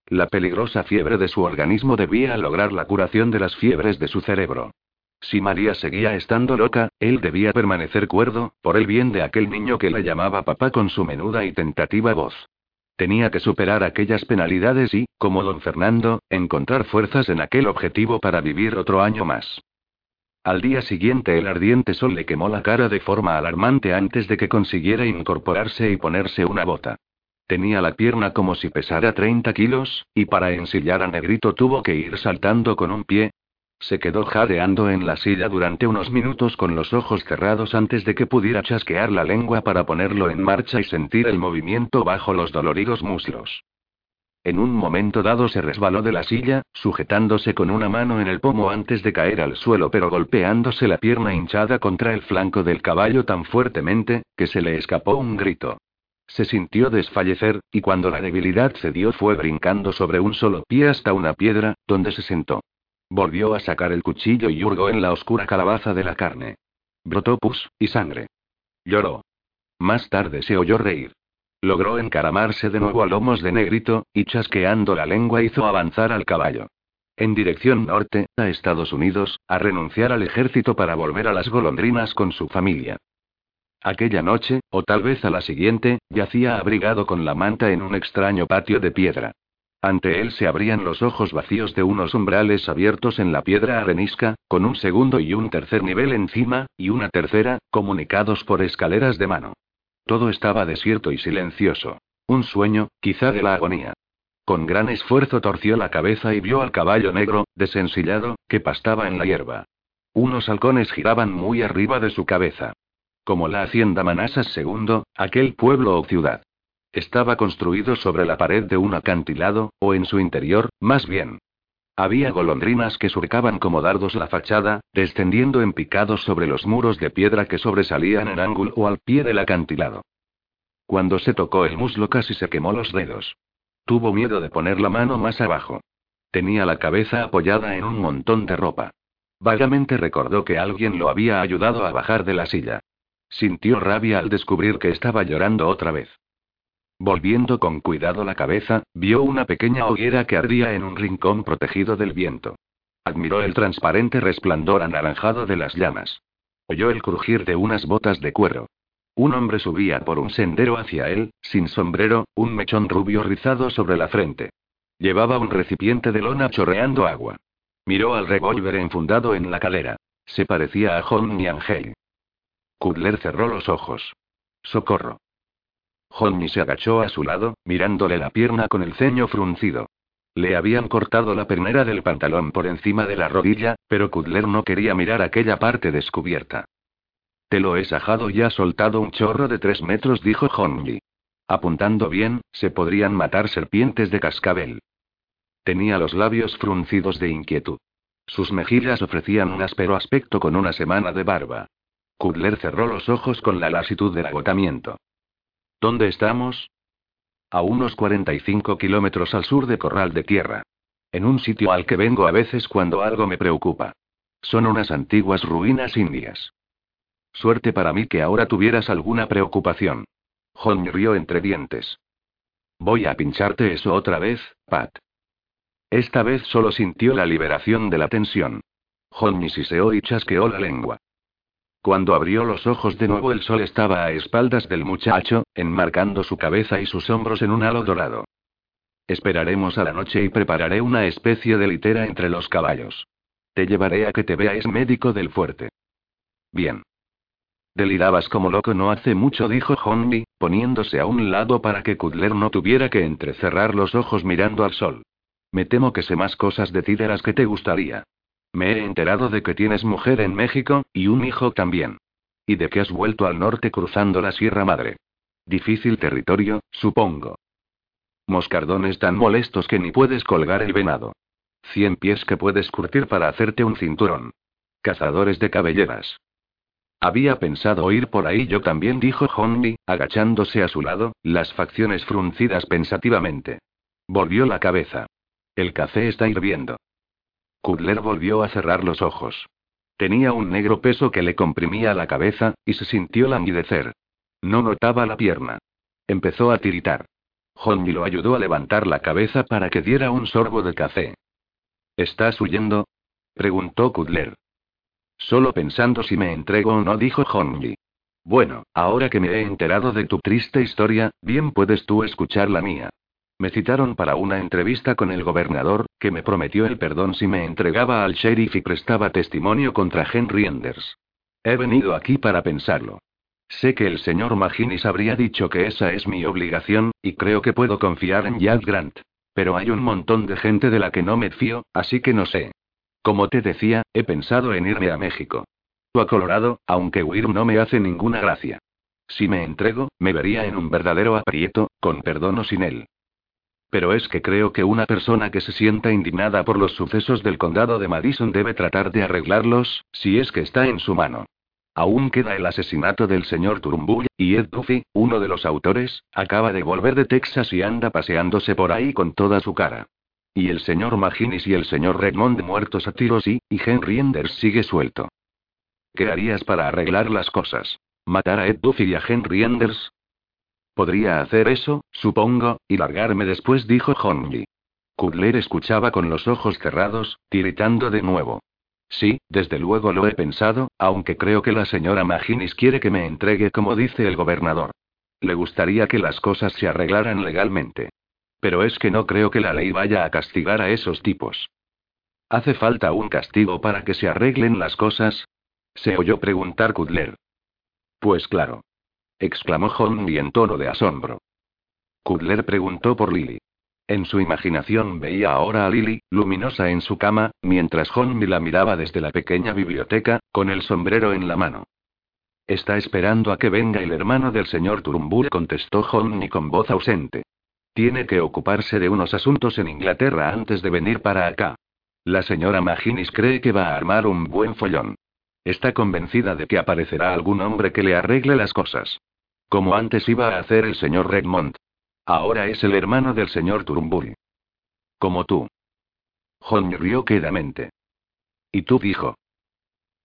La peligrosa fiebre de su organismo debía lograr la curación de las fiebres de su cerebro. Si María seguía estando loca, él debía permanecer cuerdo, por el bien de aquel niño que la llamaba papá con su menuda y tentativa voz. Tenía que superar aquellas penalidades y, como don Fernando, encontrar fuerzas en aquel objetivo para vivir otro año más. Al día siguiente el ardiente sol le quemó la cara de forma alarmante antes de que consiguiera incorporarse y ponerse una bota. Tenía la pierna como si pesara 30 kilos, y para ensillar a Negrito tuvo que ir saltando con un pie. Se quedó jadeando en la silla durante unos minutos con los ojos cerrados antes de que pudiera chasquear la lengua para ponerlo en marcha y sentir el movimiento bajo los doloridos muslos. En un momento dado se resbaló de la silla, sujetándose con una mano en el pomo antes de caer al suelo pero golpeándose la pierna hinchada contra el flanco del caballo tan fuertemente, que se le escapó un grito. Se sintió desfallecer, y cuando la debilidad cedió fue brincando sobre un solo pie hasta una piedra, donde se sentó. Volvió a sacar el cuchillo y hurgó en la oscura calabaza de la carne. Brotó pus, y sangre. Lloró. Más tarde se oyó reír. Logró encaramarse de nuevo a lomos de negrito, y chasqueando la lengua hizo avanzar al caballo. En dirección norte, a Estados Unidos, a renunciar al ejército para volver a las golondrinas con su familia. Aquella noche, o tal vez a la siguiente, yacía abrigado con la manta en un extraño patio de piedra. Ante él se abrían los ojos vacíos de unos umbrales abiertos en la piedra arenisca, con un segundo y un tercer nivel encima, y una tercera, comunicados por escaleras de mano. Todo estaba desierto y silencioso. Un sueño, quizá de la agonía. Con gran esfuerzo torció la cabeza y vio al caballo negro, desensillado, que pastaba en la hierba. Unos halcones giraban muy arriba de su cabeza como la hacienda Manasas II, aquel pueblo o ciudad. Estaba construido sobre la pared de un acantilado, o en su interior, más bien. Había golondrinas que surcaban como dardos la fachada, descendiendo en picados sobre los muros de piedra que sobresalían en ángulo al pie del acantilado. Cuando se tocó el muslo casi se quemó los dedos. Tuvo miedo de poner la mano más abajo. Tenía la cabeza apoyada en un montón de ropa. Vagamente recordó que alguien lo había ayudado a bajar de la silla. Sintió rabia al descubrir que estaba llorando otra vez. Volviendo con cuidado la cabeza, vio una pequeña hoguera que ardía en un rincón protegido del viento. Admiró el transparente resplandor anaranjado de las llamas. Oyó el crujir de unas botas de cuero. Un hombre subía por un sendero hacia él, sin sombrero, un mechón rubio rizado sobre la frente. Llevaba un recipiente de lona chorreando agua. Miró al revólver enfundado en la cadera. Se parecía a John Angel. Kudler cerró los ojos. Socorro. Johnny se agachó a su lado, mirándole la pierna con el ceño fruncido. Le habían cortado la pernera del pantalón por encima de la rodilla, pero Kudler no quería mirar aquella parte descubierta. Te lo he sajado y ha soltado un chorro de tres metros, dijo Johnny. Apuntando bien, se podrían matar serpientes de cascabel. Tenía los labios fruncidos de inquietud. Sus mejillas ofrecían un áspero aspecto con una semana de barba. Kudler cerró los ojos con la lasitud del agotamiento. ¿Dónde estamos? A unos 45 kilómetros al sur de Corral de Tierra. En un sitio al que vengo a veces cuando algo me preocupa. Son unas antiguas ruinas indias. Suerte para mí que ahora tuvieras alguna preocupación. John rió entre dientes. Voy a pincharte eso otra vez, Pat. Esta vez solo sintió la liberación de la tensión. John siseó y chasqueó la lengua. Cuando abrió los ojos de nuevo el sol estaba a espaldas del muchacho, enmarcando su cabeza y sus hombros en un halo dorado. Esperaremos a la noche y prepararé una especie de litera entre los caballos. Te llevaré a que te veáis médico del fuerte. Bien. Delirabas como loco no hace mucho, dijo Honey, poniéndose a un lado para que Kudler no tuviera que entrecerrar los ojos mirando al sol. Me temo que sé más cosas de ti que te gustaría. Me he enterado de que tienes mujer en México, y un hijo también. Y de que has vuelto al norte cruzando la Sierra Madre. Difícil territorio, supongo. Moscardones tan molestos que ni puedes colgar el venado. Cien pies que puedes curtir para hacerte un cinturón. Cazadores de cabelleras. Había pensado ir por ahí yo también, dijo Honey, agachándose a su lado, las facciones fruncidas pensativamente. Volvió la cabeza. El café está hirviendo. Kudler volvió a cerrar los ojos. Tenía un negro peso que le comprimía la cabeza, y se sintió languidecer. No notaba la pierna. Empezó a tiritar. Honmi lo ayudó a levantar la cabeza para que diera un sorbo de café. ¿Estás huyendo? preguntó Kudler. Solo pensando si me entrego o no, dijo Honmi. Bueno, ahora que me he enterado de tu triste historia, bien puedes tú escuchar la mía. Me citaron para una entrevista con el gobernador, que me prometió el perdón si me entregaba al sheriff y prestaba testimonio contra Henry Enders. He venido aquí para pensarlo. Sé que el señor Maginis habría dicho que esa es mi obligación, y creo que puedo confiar en Jack Grant. Pero hay un montón de gente de la que no me fío, así que no sé. Como te decía, he pensado en irme a México. O a Colorado, aunque huir no me hace ninguna gracia. Si me entrego, me vería en un verdadero aprieto, con perdón o sin él. Pero es que creo que una persona que se sienta indignada por los sucesos del condado de Madison debe tratar de arreglarlos, si es que está en su mano. Aún queda el asesinato del señor Turnbull, y Ed Duffy, uno de los autores, acaba de volver de Texas y anda paseándose por ahí con toda su cara. Y el señor Maginis y el señor Redmond muertos a tiros y, y Henry Enders sigue suelto. ¿Qué harías para arreglar las cosas? ¿Matar a Ed Duffy y a Henry Enders? Podría hacer eso, supongo, y largarme después, dijo Honji. Kudler escuchaba con los ojos cerrados, tiritando de nuevo. Sí, desde luego lo he pensado, aunque creo que la señora Maginis quiere que me entregue como dice el gobernador. Le gustaría que las cosas se arreglaran legalmente. Pero es que no creo que la ley vaya a castigar a esos tipos. ¿Hace falta un castigo para que se arreglen las cosas? Se oyó preguntar Kudler. Pues claro exclamó Honey en tono de asombro. Kudler preguntó por Lily. En su imaginación veía ahora a Lily, luminosa en su cama, mientras Honey la miraba desde la pequeña biblioteca, con el sombrero en la mano. Está esperando a que venga el hermano del señor Turnbull, contestó Honey con voz ausente. Tiene que ocuparse de unos asuntos en Inglaterra antes de venir para acá. La señora Maginis cree que va a armar un buen follón. Está convencida de que aparecerá algún hombre que le arregle las cosas. Como antes iba a hacer el señor Redmond. Ahora es el hermano del señor Turnbull. Como tú. John rió quedamente. ¿Y tú dijo?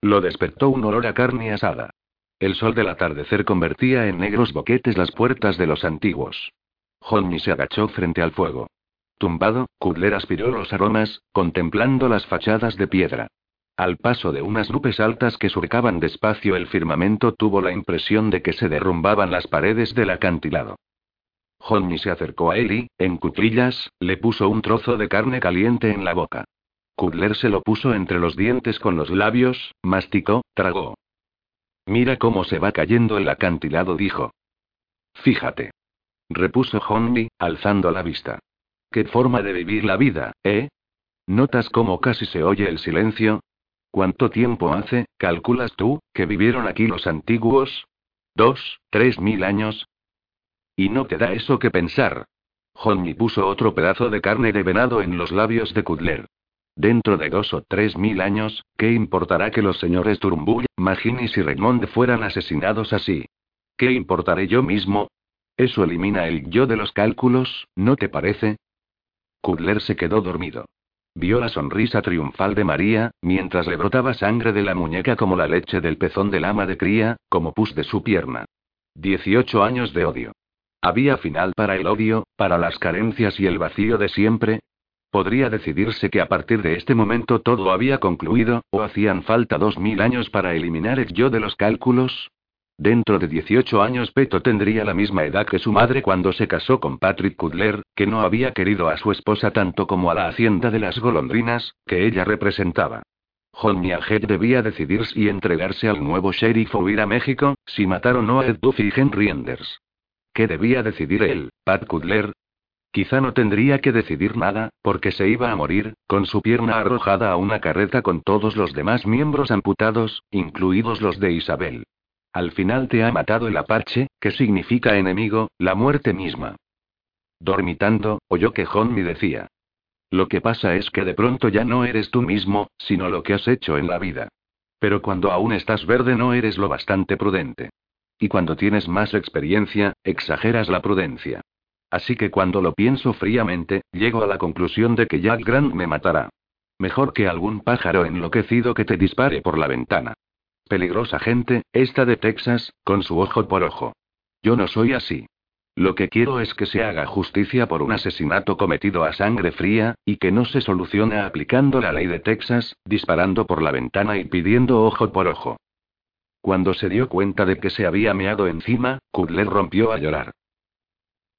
Lo despertó un olor a carne asada. El sol del atardecer convertía en negros boquetes las puertas de los antiguos. Johnny se agachó frente al fuego. Tumbado, Kudler aspiró los aromas, contemplando las fachadas de piedra. Al paso de unas nubes altas que surcaban despacio el firmamento, tuvo la impresión de que se derrumbaban las paredes del acantilado. Johnny se acercó a él y, en cuclillas, le puso un trozo de carne caliente en la boca. Kudler se lo puso entre los dientes con los labios, masticó, tragó. Mira cómo se va cayendo el acantilado, dijo. Fíjate. Repuso Johnny, alzando la vista. Qué forma de vivir la vida, ¿eh? ¿Notas cómo casi se oye el silencio? ¿Cuánto tiempo hace, calculas tú, que vivieron aquí los antiguos? ¿Dos, tres mil años? ¿Y no te da eso que pensar? Johnny puso otro pedazo de carne de venado en los labios de Kudler. Dentro de dos o tres mil años, ¿qué importará que los señores Turnbull, Maginis y Raymond fueran asesinados así? ¿Qué importaré yo mismo? Eso elimina el yo de los cálculos, ¿no te parece? Kudler se quedó dormido. Vio la sonrisa triunfal de María, mientras le brotaba sangre de la muñeca como la leche del pezón del ama de cría, como pus de su pierna. Dieciocho años de odio. ¿Había final para el odio, para las carencias y el vacío de siempre? ¿Podría decidirse que a partir de este momento todo había concluido, o hacían falta dos mil años para eliminar el yo de los cálculos? Dentro de 18 años Peto tendría la misma edad que su madre cuando se casó con Patrick Kudler, que no había querido a su esposa tanto como a la hacienda de las golondrinas, que ella representaba. John Head debía decidir si entregarse al nuevo sheriff o ir a México, si matar o no a Ed Duffy y Henry Enders. ¿Qué debía decidir él, Pat Kudler? Quizá no tendría que decidir nada, porque se iba a morir, con su pierna arrojada a una carreta con todos los demás miembros amputados, incluidos los de Isabel. Al final te ha matado el apache, que significa enemigo, la muerte misma. Dormitando, oyó que John me decía. Lo que pasa es que de pronto ya no eres tú mismo, sino lo que has hecho en la vida. Pero cuando aún estás verde no eres lo bastante prudente. Y cuando tienes más experiencia, exageras la prudencia. Así que cuando lo pienso fríamente, llego a la conclusión de que Jack Grant me matará. Mejor que algún pájaro enloquecido que te dispare por la ventana. Peligrosa gente, esta de Texas, con su ojo por ojo. Yo no soy así. Lo que quiero es que se haga justicia por un asesinato cometido a sangre fría, y que no se solucione aplicando la ley de Texas, disparando por la ventana y pidiendo ojo por ojo. Cuando se dio cuenta de que se había meado encima, Kudler rompió a llorar.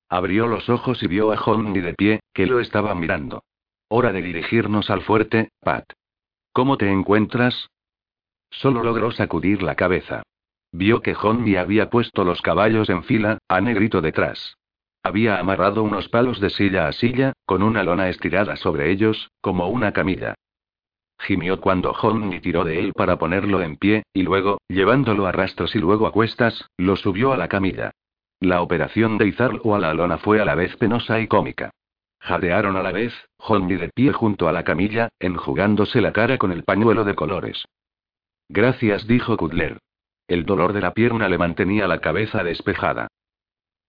Abrió los ojos y vio a Honey de pie, que lo estaba mirando. Hora de dirigirnos al fuerte, Pat. ¿Cómo te encuentras? Solo logró sacudir la cabeza. Vio que Honey había puesto los caballos en fila, a negrito detrás. Había amarrado unos palos de silla a silla, con una lona estirada sobre ellos, como una camilla. Gimió cuando Honey tiró de él para ponerlo en pie, y luego, llevándolo a rastros y luego a cuestas, lo subió a la camilla. La operación de izarlo a la lona fue a la vez penosa y cómica. Jadearon a la vez, Honey de pie junto a la camilla, enjugándose la cara con el pañuelo de colores. Gracias, dijo Kudler. El dolor de la pierna le mantenía la cabeza despejada.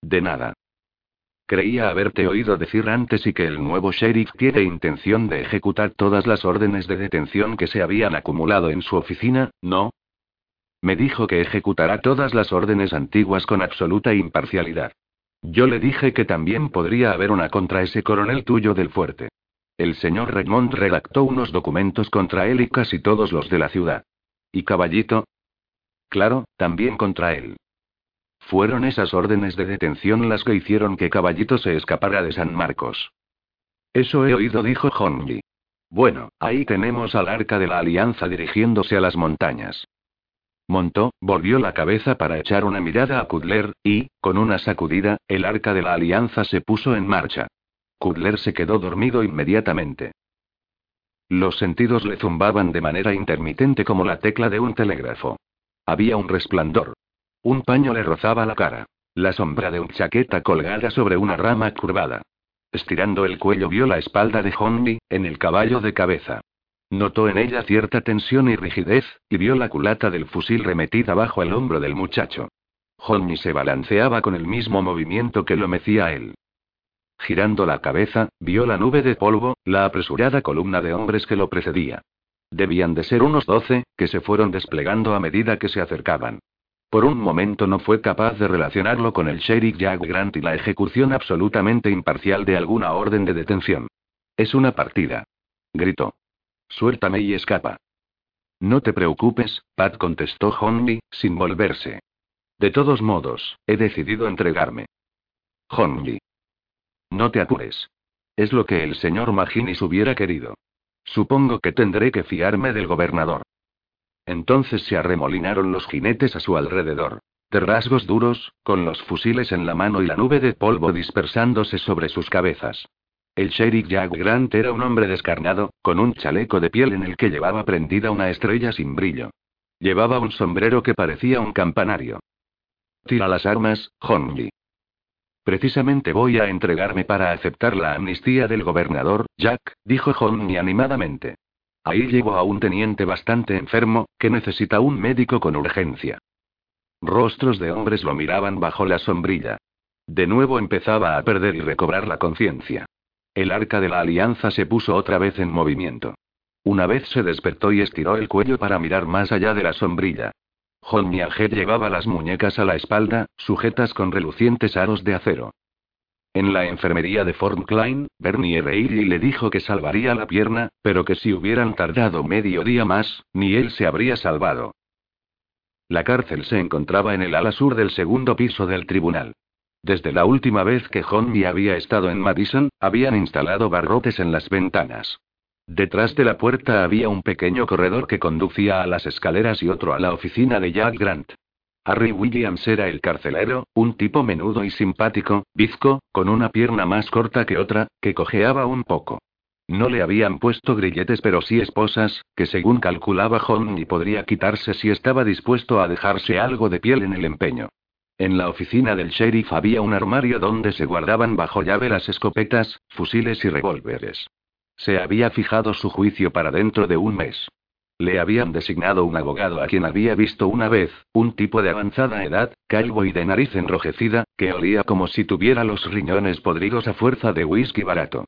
De nada. Creía haberte oído decir antes y que el nuevo sheriff tiene intención de ejecutar todas las órdenes de detención que se habían acumulado en su oficina, ¿no? Me dijo que ejecutará todas las órdenes antiguas con absoluta imparcialidad. Yo le dije que también podría haber una contra ese coronel tuyo del fuerte. El señor Redmond redactó unos documentos contra él y casi todos los de la ciudad. ¿Y Caballito? Claro, también contra él. Fueron esas órdenes de detención las que hicieron que Caballito se escapara de San Marcos. Eso he oído, dijo Honji. Bueno, ahí tenemos al arca de la alianza dirigiéndose a las montañas. Montó, volvió la cabeza para echar una mirada a Kudler, y, con una sacudida, el arca de la alianza se puso en marcha. Kudler se quedó dormido inmediatamente. Los sentidos le zumbaban de manera intermitente como la tecla de un telégrafo. Había un resplandor. Un paño le rozaba la cara. La sombra de un chaqueta colgada sobre una rama curvada. Estirando el cuello vio la espalda de Honey, en el caballo de cabeza. Notó en ella cierta tensión y rigidez, y vio la culata del fusil remetida bajo el hombro del muchacho. Honey se balanceaba con el mismo movimiento que lo mecía él. Girando la cabeza, vio la nube de polvo, la apresurada columna de hombres que lo precedía. Debían de ser unos doce, que se fueron desplegando a medida que se acercaban. Por un momento no fue capaz de relacionarlo con el sheriff Jack Grant y la ejecución absolutamente imparcial de alguna orden de detención. Es una partida. Gritó. Suéltame y escapa. No te preocupes, Pat contestó Honey, sin volverse. De todos modos, he decidido entregarme. Honey. No te apures. Es lo que el señor Maginis hubiera querido. Supongo que tendré que fiarme del gobernador. Entonces se arremolinaron los jinetes a su alrededor. De rasgos duros, con los fusiles en la mano y la nube de polvo dispersándose sobre sus cabezas. El sheriff Jack Grant era un hombre descarnado, con un chaleco de piel en el que llevaba prendida una estrella sin brillo. Llevaba un sombrero que parecía un campanario. Tira las armas, Honji. Precisamente voy a entregarme para aceptar la amnistía del gobernador, Jack, dijo Honey animadamente. Ahí llevo a un teniente bastante enfermo, que necesita un médico con urgencia. Rostros de hombres lo miraban bajo la sombrilla. De nuevo empezaba a perder y recobrar la conciencia. El arca de la alianza se puso otra vez en movimiento. Una vez se despertó y estiró el cuello para mirar más allá de la sombrilla. John Miaget llevaba las muñecas a la espalda, sujetas con relucientes aros de acero. En la enfermería de Fort Klein, Bernie Reilly le dijo que salvaría la pierna, pero que si hubieran tardado medio día más, ni él se habría salvado. La cárcel se encontraba en el ala sur del segundo piso del tribunal. Desde la última vez que Honey había estado en Madison, habían instalado barrotes en las ventanas. Detrás de la puerta había un pequeño corredor que conducía a las escaleras y otro a la oficina de Jack Grant. Harry Williams era el carcelero, un tipo menudo y simpático, bizco, con una pierna más corta que otra, que cojeaba un poco. No le habían puesto grilletes pero sí esposas, que según calculaba Honey podría quitarse si estaba dispuesto a dejarse algo de piel en el empeño. En la oficina del sheriff había un armario donde se guardaban bajo llave las escopetas, fusiles y revólveres. Se había fijado su juicio para dentro de un mes. Le habían designado un abogado a quien había visto una vez, un tipo de avanzada edad, calvo y de nariz enrojecida, que olía como si tuviera los riñones podridos a fuerza de whisky barato.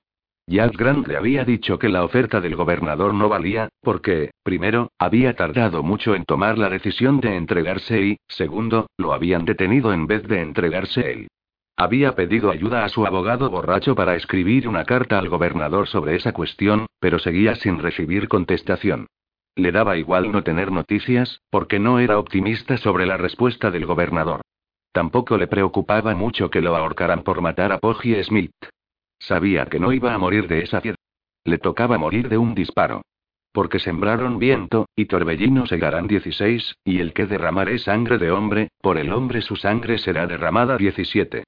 Jack Grant le había dicho que la oferta del gobernador no valía, porque, primero, había tardado mucho en tomar la decisión de entregarse y, segundo, lo habían detenido en vez de entregarse él. Había pedido ayuda a su abogado borracho para escribir una carta al gobernador sobre esa cuestión, pero seguía sin recibir contestación. Le daba igual no tener noticias, porque no era optimista sobre la respuesta del gobernador. Tampoco le preocupaba mucho que lo ahorcaran por matar a Poggy Smith. Sabía que no iba a morir de esa piedra. Le tocaba morir de un disparo. Porque sembraron viento, y torbellino segarán 16, y el que derramaré sangre de hombre, por el hombre su sangre será derramada 17.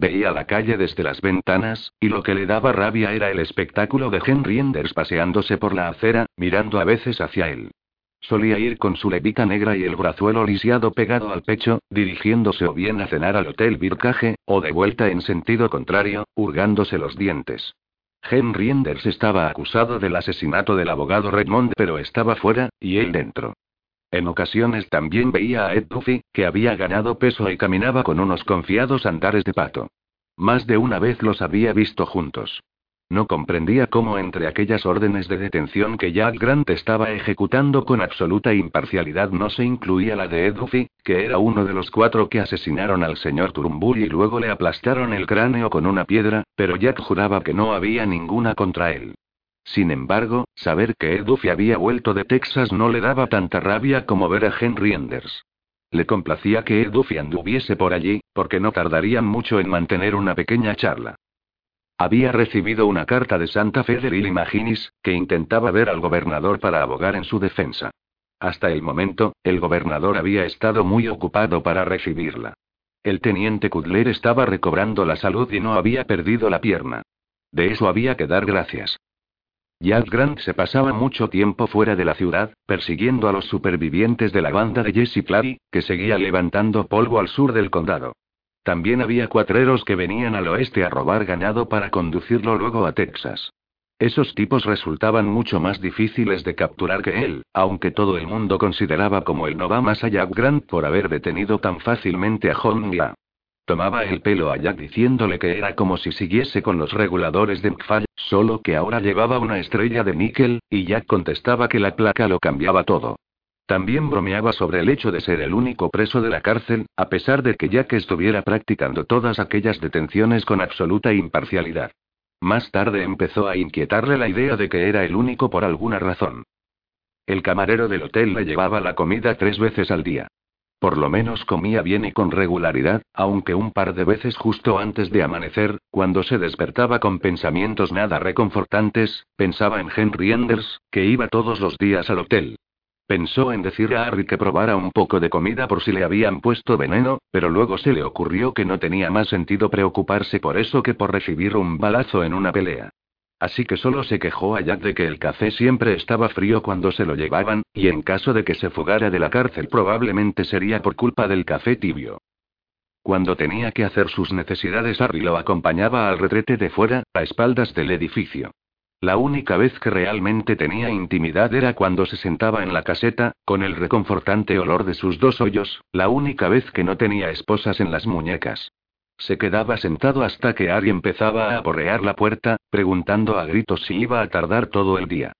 Veía la calle desde las ventanas, y lo que le daba rabia era el espectáculo de Henry Enders paseándose por la acera, mirando a veces hacia él. Solía ir con su levita negra y el brazuelo lisiado pegado al pecho, dirigiéndose o bien a cenar al Hotel Bircage, o de vuelta en sentido contrario, hurgándose los dientes. Henry Enders estaba acusado del asesinato del abogado Redmond, pero estaba fuera, y él dentro. En ocasiones también veía a Ed Duffy, que había ganado peso y caminaba con unos confiados andares de pato. Más de una vez los había visto juntos. No comprendía cómo entre aquellas órdenes de detención que Jack Grant estaba ejecutando con absoluta imparcialidad no se incluía la de Ed Duffy, que era uno de los cuatro que asesinaron al señor Turnbull y luego le aplastaron el cráneo con una piedra, pero Jack juraba que no había ninguna contra él. Sin embargo, saber que Ed Duffy había vuelto de Texas no le daba tanta rabia como ver a Henry Enders. Le complacía que Ed Duffy anduviese por allí, porque no tardarían mucho en mantener una pequeña charla. Había recibido una carta de Santa Fe de que intentaba ver al gobernador para abogar en su defensa. Hasta el momento, el gobernador había estado muy ocupado para recibirla. El teniente Cudler estaba recobrando la salud y no había perdido la pierna. De eso había que dar gracias. Jack Grant se pasaba mucho tiempo fuera de la ciudad, persiguiendo a los supervivientes de la banda de Jesse Clary, que seguía levantando polvo al sur del condado. También había cuatreros que venían al oeste a robar ganado para conducirlo luego a Texas. Esos tipos resultaban mucho más difíciles de capturar que él, aunque todo el mundo consideraba como el no va más a Jack Grant por haber detenido tan fácilmente a John Tomaba el pelo a Jack diciéndole que era como si siguiese con los reguladores de McFall, solo que ahora llevaba una estrella de níquel, y Jack contestaba que la placa lo cambiaba todo. También bromeaba sobre el hecho de ser el único preso de la cárcel, a pesar de que Jack estuviera practicando todas aquellas detenciones con absoluta imparcialidad. Más tarde empezó a inquietarle la idea de que era el único por alguna razón. El camarero del hotel le llevaba la comida tres veces al día. Por lo menos comía bien y con regularidad, aunque un par de veces justo antes de amanecer, cuando se despertaba con pensamientos nada reconfortantes, pensaba en Henry Enders, que iba todos los días al hotel. Pensó en decirle a Harry que probara un poco de comida por si le habían puesto veneno, pero luego se le ocurrió que no tenía más sentido preocuparse por eso que por recibir un balazo en una pelea. Así que solo se quejó a Jack de que el café siempre estaba frío cuando se lo llevaban, y en caso de que se fugara de la cárcel probablemente sería por culpa del café tibio. Cuando tenía que hacer sus necesidades, Harry lo acompañaba al retrete de fuera, a espaldas del edificio. La única vez que realmente tenía intimidad era cuando se sentaba en la caseta, con el reconfortante olor de sus dos hoyos, la única vez que no tenía esposas en las muñecas. Se quedaba sentado hasta que Ari empezaba a aporrear la puerta, preguntando a gritos si iba a tardar todo el día.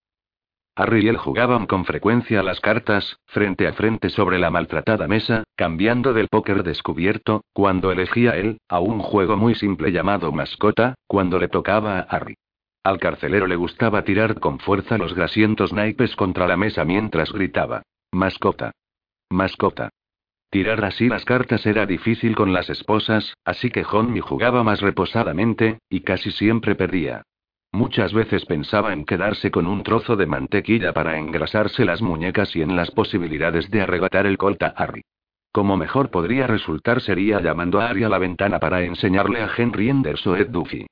Harry y él jugaban con frecuencia las cartas, frente a frente sobre la maltratada mesa, cambiando del póker descubierto, cuando elegía él, a un juego muy simple llamado mascota, cuando le tocaba a Harry. Al carcelero le gustaba tirar con fuerza los grasientos naipes contra la mesa mientras gritaba. Mascota. Mascota. Tirar así las cartas era difícil con las esposas, así que Honmi jugaba más reposadamente, y casi siempre perdía. Muchas veces pensaba en quedarse con un trozo de mantequilla para engrasarse las muñecas y en las posibilidades de arrebatar el colta a Harry. Como mejor podría resultar sería llamando a Harry a la ventana para enseñarle a Henry Enders o Ed Duffy.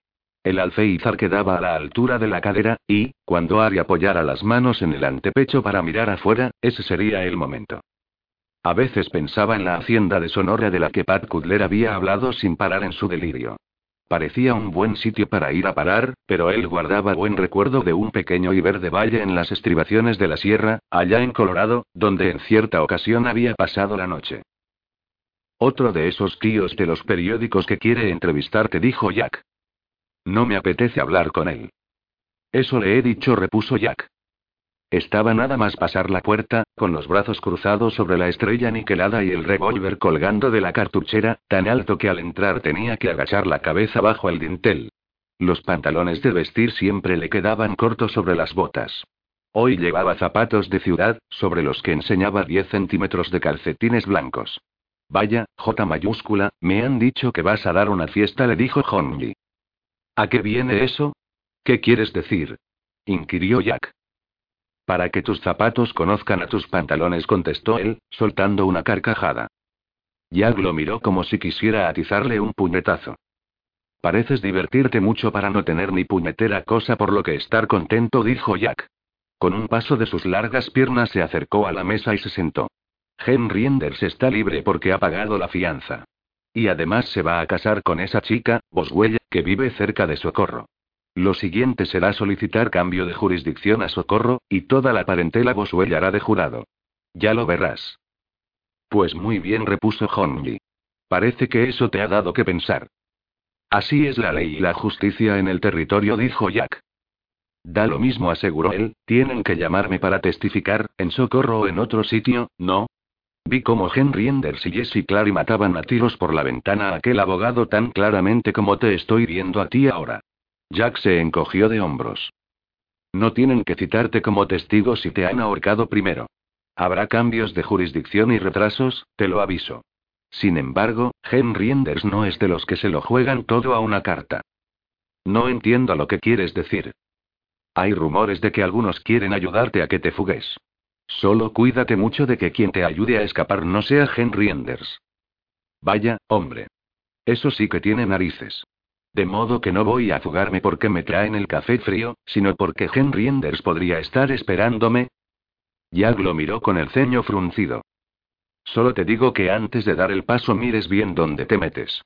El alféizar quedaba a la altura de la cadera, y, cuando Ari apoyara las manos en el antepecho para mirar afuera, ese sería el momento. A veces pensaba en la hacienda de Sonora de la que Pat Cudler había hablado sin parar en su delirio. Parecía un buen sitio para ir a parar, pero él guardaba buen recuerdo de un pequeño y verde valle en las estribaciones de la sierra, allá en Colorado, donde en cierta ocasión había pasado la noche. Otro de esos tíos de los periódicos que quiere entrevistarte, dijo Jack. No me apetece hablar con él. Eso le he dicho, repuso Jack. Estaba nada más pasar la puerta, con los brazos cruzados sobre la estrella niquelada y el revólver colgando de la cartuchera, tan alto que al entrar tenía que agachar la cabeza bajo el dintel. Los pantalones de vestir siempre le quedaban cortos sobre las botas. Hoy llevaba zapatos de ciudad, sobre los que enseñaba 10 centímetros de calcetines blancos. Vaya, J mayúscula, me han dicho que vas a dar una fiesta, le dijo Honji. ¿A qué viene eso? ¿Qué quieres decir? inquirió Jack. Para que tus zapatos conozcan a tus pantalones, contestó él, soltando una carcajada. Jack lo miró como si quisiera atizarle un puñetazo. Pareces divertirte mucho para no tener ni puñetera cosa por lo que estar contento, dijo Jack. Con un paso de sus largas piernas se acercó a la mesa y se sentó. Henry Enders está libre porque ha pagado la fianza. Y además se va a casar con esa chica, Boswell, que vive cerca de Socorro. Lo siguiente será solicitar cambio de jurisdicción a Socorro, y toda la parentela Boswell hará de jurado. Ya lo verás. Pues muy bien, repuso Honji. Parece que eso te ha dado que pensar. Así es la ley y la justicia en el territorio, dijo Jack. Da lo mismo, aseguró él, tienen que llamarme para testificar, en Socorro o en otro sitio, ¿no? Vi cómo Henry Enders y Jesse Clary mataban a tiros por la ventana a aquel abogado tan claramente como te estoy viendo a ti ahora. Jack se encogió de hombros. No tienen que citarte como testigo si te han ahorcado primero. Habrá cambios de jurisdicción y retrasos, te lo aviso. Sin embargo, Henry Enders no es de los que se lo juegan todo a una carta. No entiendo lo que quieres decir. Hay rumores de que algunos quieren ayudarte a que te fugues. Solo cuídate mucho de que quien te ayude a escapar no sea Henry Enders. Vaya, hombre. Eso sí que tiene narices. De modo que no voy a fugarme porque me traen el café frío, sino porque Henry Enders podría estar esperándome. Jack lo miró con el ceño fruncido. Solo te digo que antes de dar el paso mires bien dónde te metes.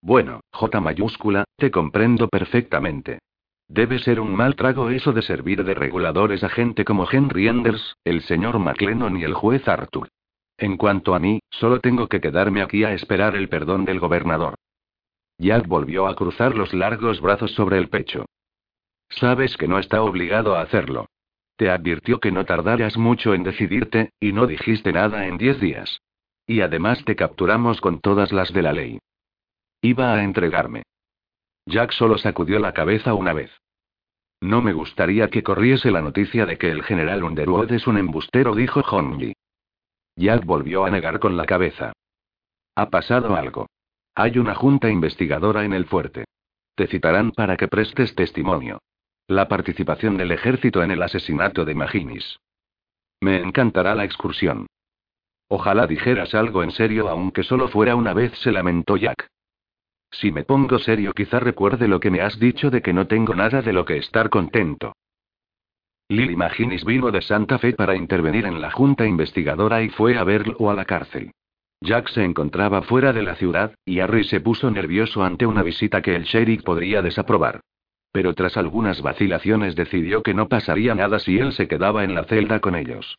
Bueno, J mayúscula, te comprendo perfectamente. Debe ser un mal trago eso de servir de reguladores a gente como Henry Enders, el señor McLennan y el juez Arthur. En cuanto a mí, solo tengo que quedarme aquí a esperar el perdón del gobernador. Jack volvió a cruzar los largos brazos sobre el pecho. Sabes que no está obligado a hacerlo. Te advirtió que no tardarías mucho en decidirte, y no dijiste nada en diez días. Y además te capturamos con todas las de la ley. Iba a entregarme. Jack solo sacudió la cabeza una vez. No me gustaría que corriese la noticia de que el general Underwood es un embustero, dijo Honji. Jack volvió a negar con la cabeza. Ha pasado algo. Hay una junta investigadora en el fuerte. Te citarán para que prestes testimonio. La participación del ejército en el asesinato de Maginis. Me encantará la excursión. Ojalá dijeras algo en serio aunque solo fuera una vez, se lamentó Jack. Si me pongo serio quizá recuerde lo que me has dicho de que no tengo nada de lo que estar contento. Lily Maginis vino de Santa Fe para intervenir en la junta investigadora y fue a verlo a la cárcel. Jack se encontraba fuera de la ciudad, y Harry se puso nervioso ante una visita que el sheriff podría desaprobar. Pero tras algunas vacilaciones decidió que no pasaría nada si él se quedaba en la celda con ellos.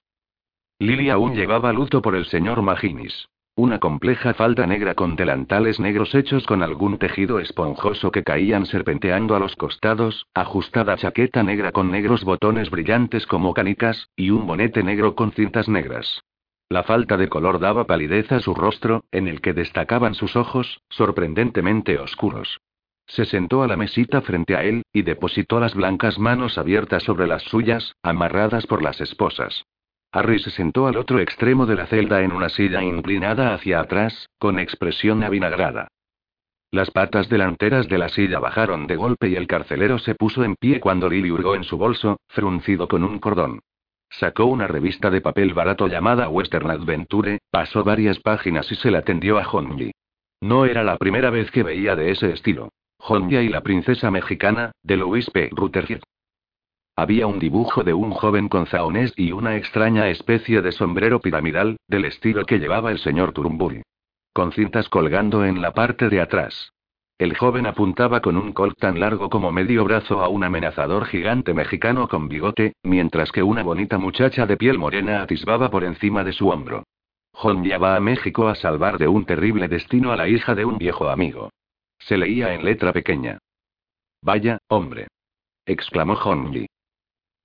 Lily aún llevaba luto por el señor Maginis. Una compleja falda negra con delantales negros hechos con algún tejido esponjoso que caían serpenteando a los costados, ajustada chaqueta negra con negros botones brillantes como canicas, y un bonete negro con cintas negras. La falta de color daba palidez a su rostro, en el que destacaban sus ojos, sorprendentemente oscuros. Se sentó a la mesita frente a él, y depositó las blancas manos abiertas sobre las suyas, amarradas por las esposas. Harry se sentó al otro extremo de la celda en una silla inclinada hacia atrás, con expresión avinagrada. Las patas delanteras de la silla bajaron de golpe y el carcelero se puso en pie cuando Lily hurgó en su bolso, fruncido con un cordón. Sacó una revista de papel barato llamada Western Adventure, pasó varias páginas y se la tendió a Honji. No era la primera vez que veía de ese estilo. Honja y la princesa mexicana, de Louis P. Rutherford. Había un dibujo de un joven con zaones y una extraña especie de sombrero piramidal, del estilo que llevaba el señor Turnbull. Con cintas colgando en la parte de atrás. El joven apuntaba con un colt tan largo como medio brazo a un amenazador gigante mexicano con bigote, mientras que una bonita muchacha de piel morena atisbaba por encima de su hombro. John ya va a México a salvar de un terrible destino a la hija de un viejo amigo. Se leía en letra pequeña. Vaya, hombre. exclamó Honji.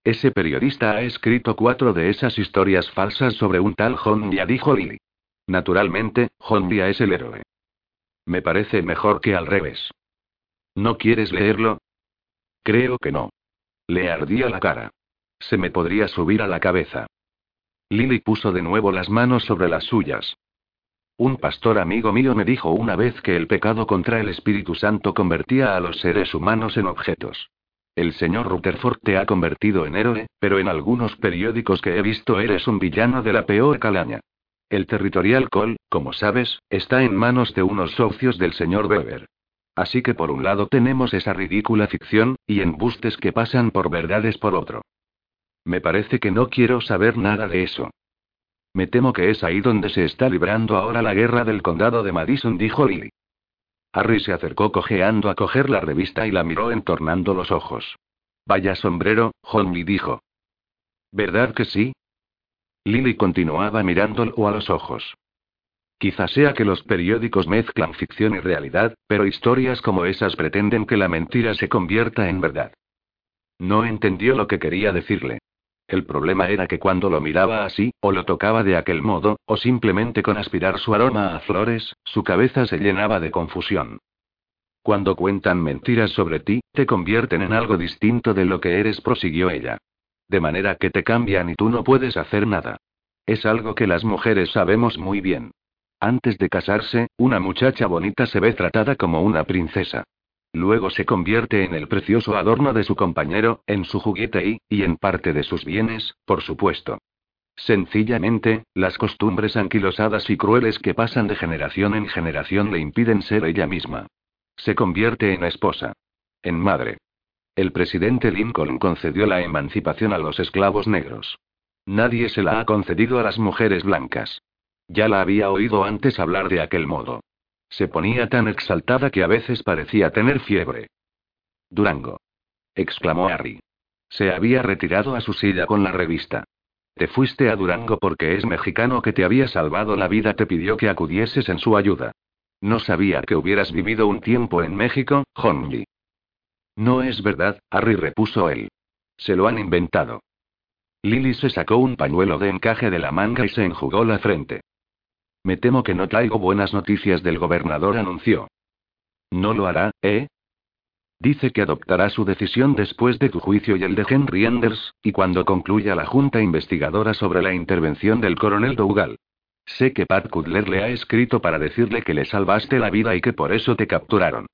Ese periodista ha escrito cuatro de esas historias falsas sobre un tal Honja, dijo Lily. Naturalmente, Honja es el héroe. Me parece mejor que al revés. ¿No quieres leerlo? Creo que no. Le ardía la cara. Se me podría subir a la cabeza. Lily puso de nuevo las manos sobre las suyas. Un pastor amigo mío me dijo una vez que el pecado contra el Espíritu Santo convertía a los seres humanos en objetos. El señor Rutherford te ha convertido en héroe, pero en algunos periódicos que he visto eres un villano de la peor calaña. El Territorial Call, como sabes, está en manos de unos socios del señor Weber. Así que por un lado tenemos esa ridícula ficción, y embustes que pasan por verdades por otro. Me parece que no quiero saber nada de eso. Me temo que es ahí donde se está librando ahora la guerra del condado de Madison, dijo Lily. Harry se acercó cojeando a coger la revista y la miró entornando los ojos. Vaya sombrero, Honley dijo. ¿Verdad que sí? Lily continuaba mirándolo a los ojos. Quizás sea que los periódicos mezclan ficción y realidad, pero historias como esas pretenden que la mentira se convierta en verdad. No entendió lo que quería decirle. El problema era que cuando lo miraba así, o lo tocaba de aquel modo, o simplemente con aspirar su aroma a flores, su cabeza se llenaba de confusión. Cuando cuentan mentiras sobre ti, te convierten en algo distinto de lo que eres, prosiguió ella. De manera que te cambian y tú no puedes hacer nada. Es algo que las mujeres sabemos muy bien. Antes de casarse, una muchacha bonita se ve tratada como una princesa. Luego se convierte en el precioso adorno de su compañero, en su juguete y, y en parte de sus bienes, por supuesto. Sencillamente, las costumbres anquilosadas y crueles que pasan de generación en generación le impiden ser ella misma. Se convierte en esposa. En madre. El presidente Lincoln concedió la emancipación a los esclavos negros. Nadie se la ha concedido a las mujeres blancas. Ya la había oído antes hablar de aquel modo. Se ponía tan exaltada que a veces parecía tener fiebre. Durango. exclamó Harry. Se había retirado a su silla con la revista. Te fuiste a Durango porque es mexicano que te había salvado la vida, te pidió que acudieses en su ayuda. No sabía que hubieras vivido un tiempo en México, Honji. No es verdad, Harry repuso él. Se lo han inventado. Lily se sacó un pañuelo de encaje de la manga y se enjugó la frente. Me temo que no traigo buenas noticias del gobernador, anunció. No lo hará, ¿eh? Dice que adoptará su decisión después de tu juicio y el de Henry Enders, y cuando concluya la junta investigadora sobre la intervención del coronel Dougal. Sé que Pat Cutler le ha escrito para decirle que le salvaste la vida y que por eso te capturaron.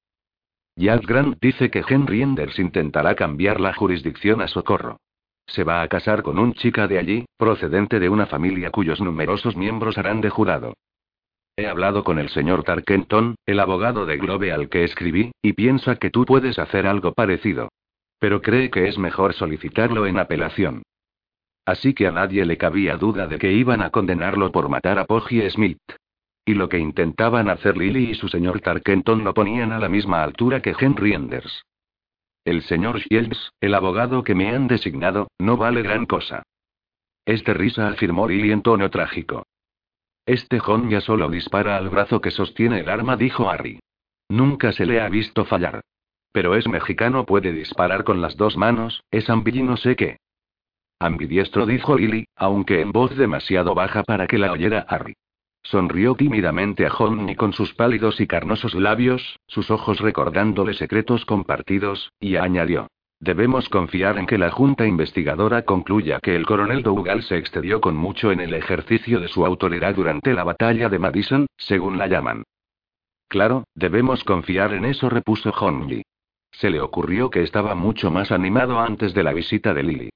Jack Grant dice que Henry Enders intentará cambiar la jurisdicción a socorro. Se va a casar con un chica de allí, procedente de una familia cuyos numerosos miembros harán de jurado. He hablado con el señor Tarkenton, el abogado de Globe al que escribí, y piensa que tú puedes hacer algo parecido. Pero cree que es mejor solicitarlo en apelación. Así que a nadie le cabía duda de que iban a condenarlo por matar a Poggy Smith. Y lo que intentaban hacer Lily y su señor Tarkenton lo ponían a la misma altura que Henry Enders. El señor Shields, el abogado que me han designado, no vale gran cosa. Es de risa, afirmó Lily en tono trágico. Este John ya solo dispara al brazo que sostiene el arma, dijo Harry. Nunca se le ha visto fallar. Pero es mexicano, puede disparar con las dos manos, es ambi no sé qué. Ambidiestro, dijo Lily, aunque en voz demasiado baja para que la oyera Harry. Sonrió tímidamente a Honey con sus pálidos y carnosos labios, sus ojos recordándole secretos compartidos, y añadió. Debemos confiar en que la Junta Investigadora concluya que el coronel Dougal se excedió con mucho en el ejercicio de su autoridad durante la batalla de Madison, según la llaman. Claro, debemos confiar en eso, repuso Honey. Se le ocurrió que estaba mucho más animado antes de la visita de Lily.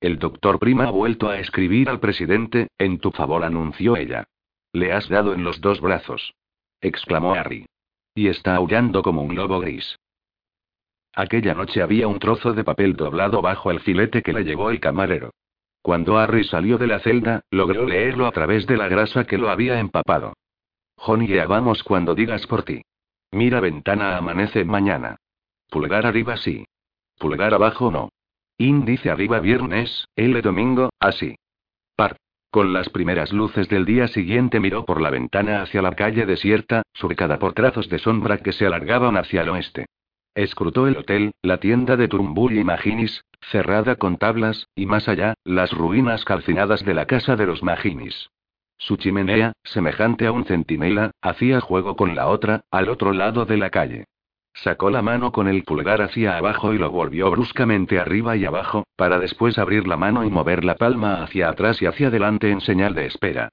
El doctor Prima ha vuelto a escribir al presidente, en tu favor, anunció ella. Le has dado en los dos brazos. exclamó Harry. Y está aullando como un lobo gris. Aquella noche había un trozo de papel doblado bajo el filete que le llevó el camarero. Cuando Harry salió de la celda, logró leerlo a través de la grasa que lo había empapado. Johnny, ya vamos cuando digas por ti. Mira ventana amanece mañana. Pulgar arriba sí. Pulgar abajo no. Índice arriba viernes, L domingo, así. Par. Con las primeras luces del día siguiente miró por la ventana hacia la calle desierta, surcada por trazos de sombra que se alargaban hacia el oeste. Escrutó el hotel, la tienda de Turnbull y Maginis, cerrada con tablas, y más allá, las ruinas calcinadas de la casa de los Maginis. Su chimenea, semejante a un centinela, hacía juego con la otra, al otro lado de la calle. Sacó la mano con el pulgar hacia abajo y lo volvió bruscamente arriba y abajo, para después abrir la mano y mover la palma hacia atrás y hacia adelante en señal de espera.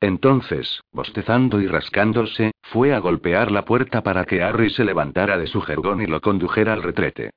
Entonces, bostezando y rascándose, fue a golpear la puerta para que Harry se levantara de su jergón y lo condujera al retrete.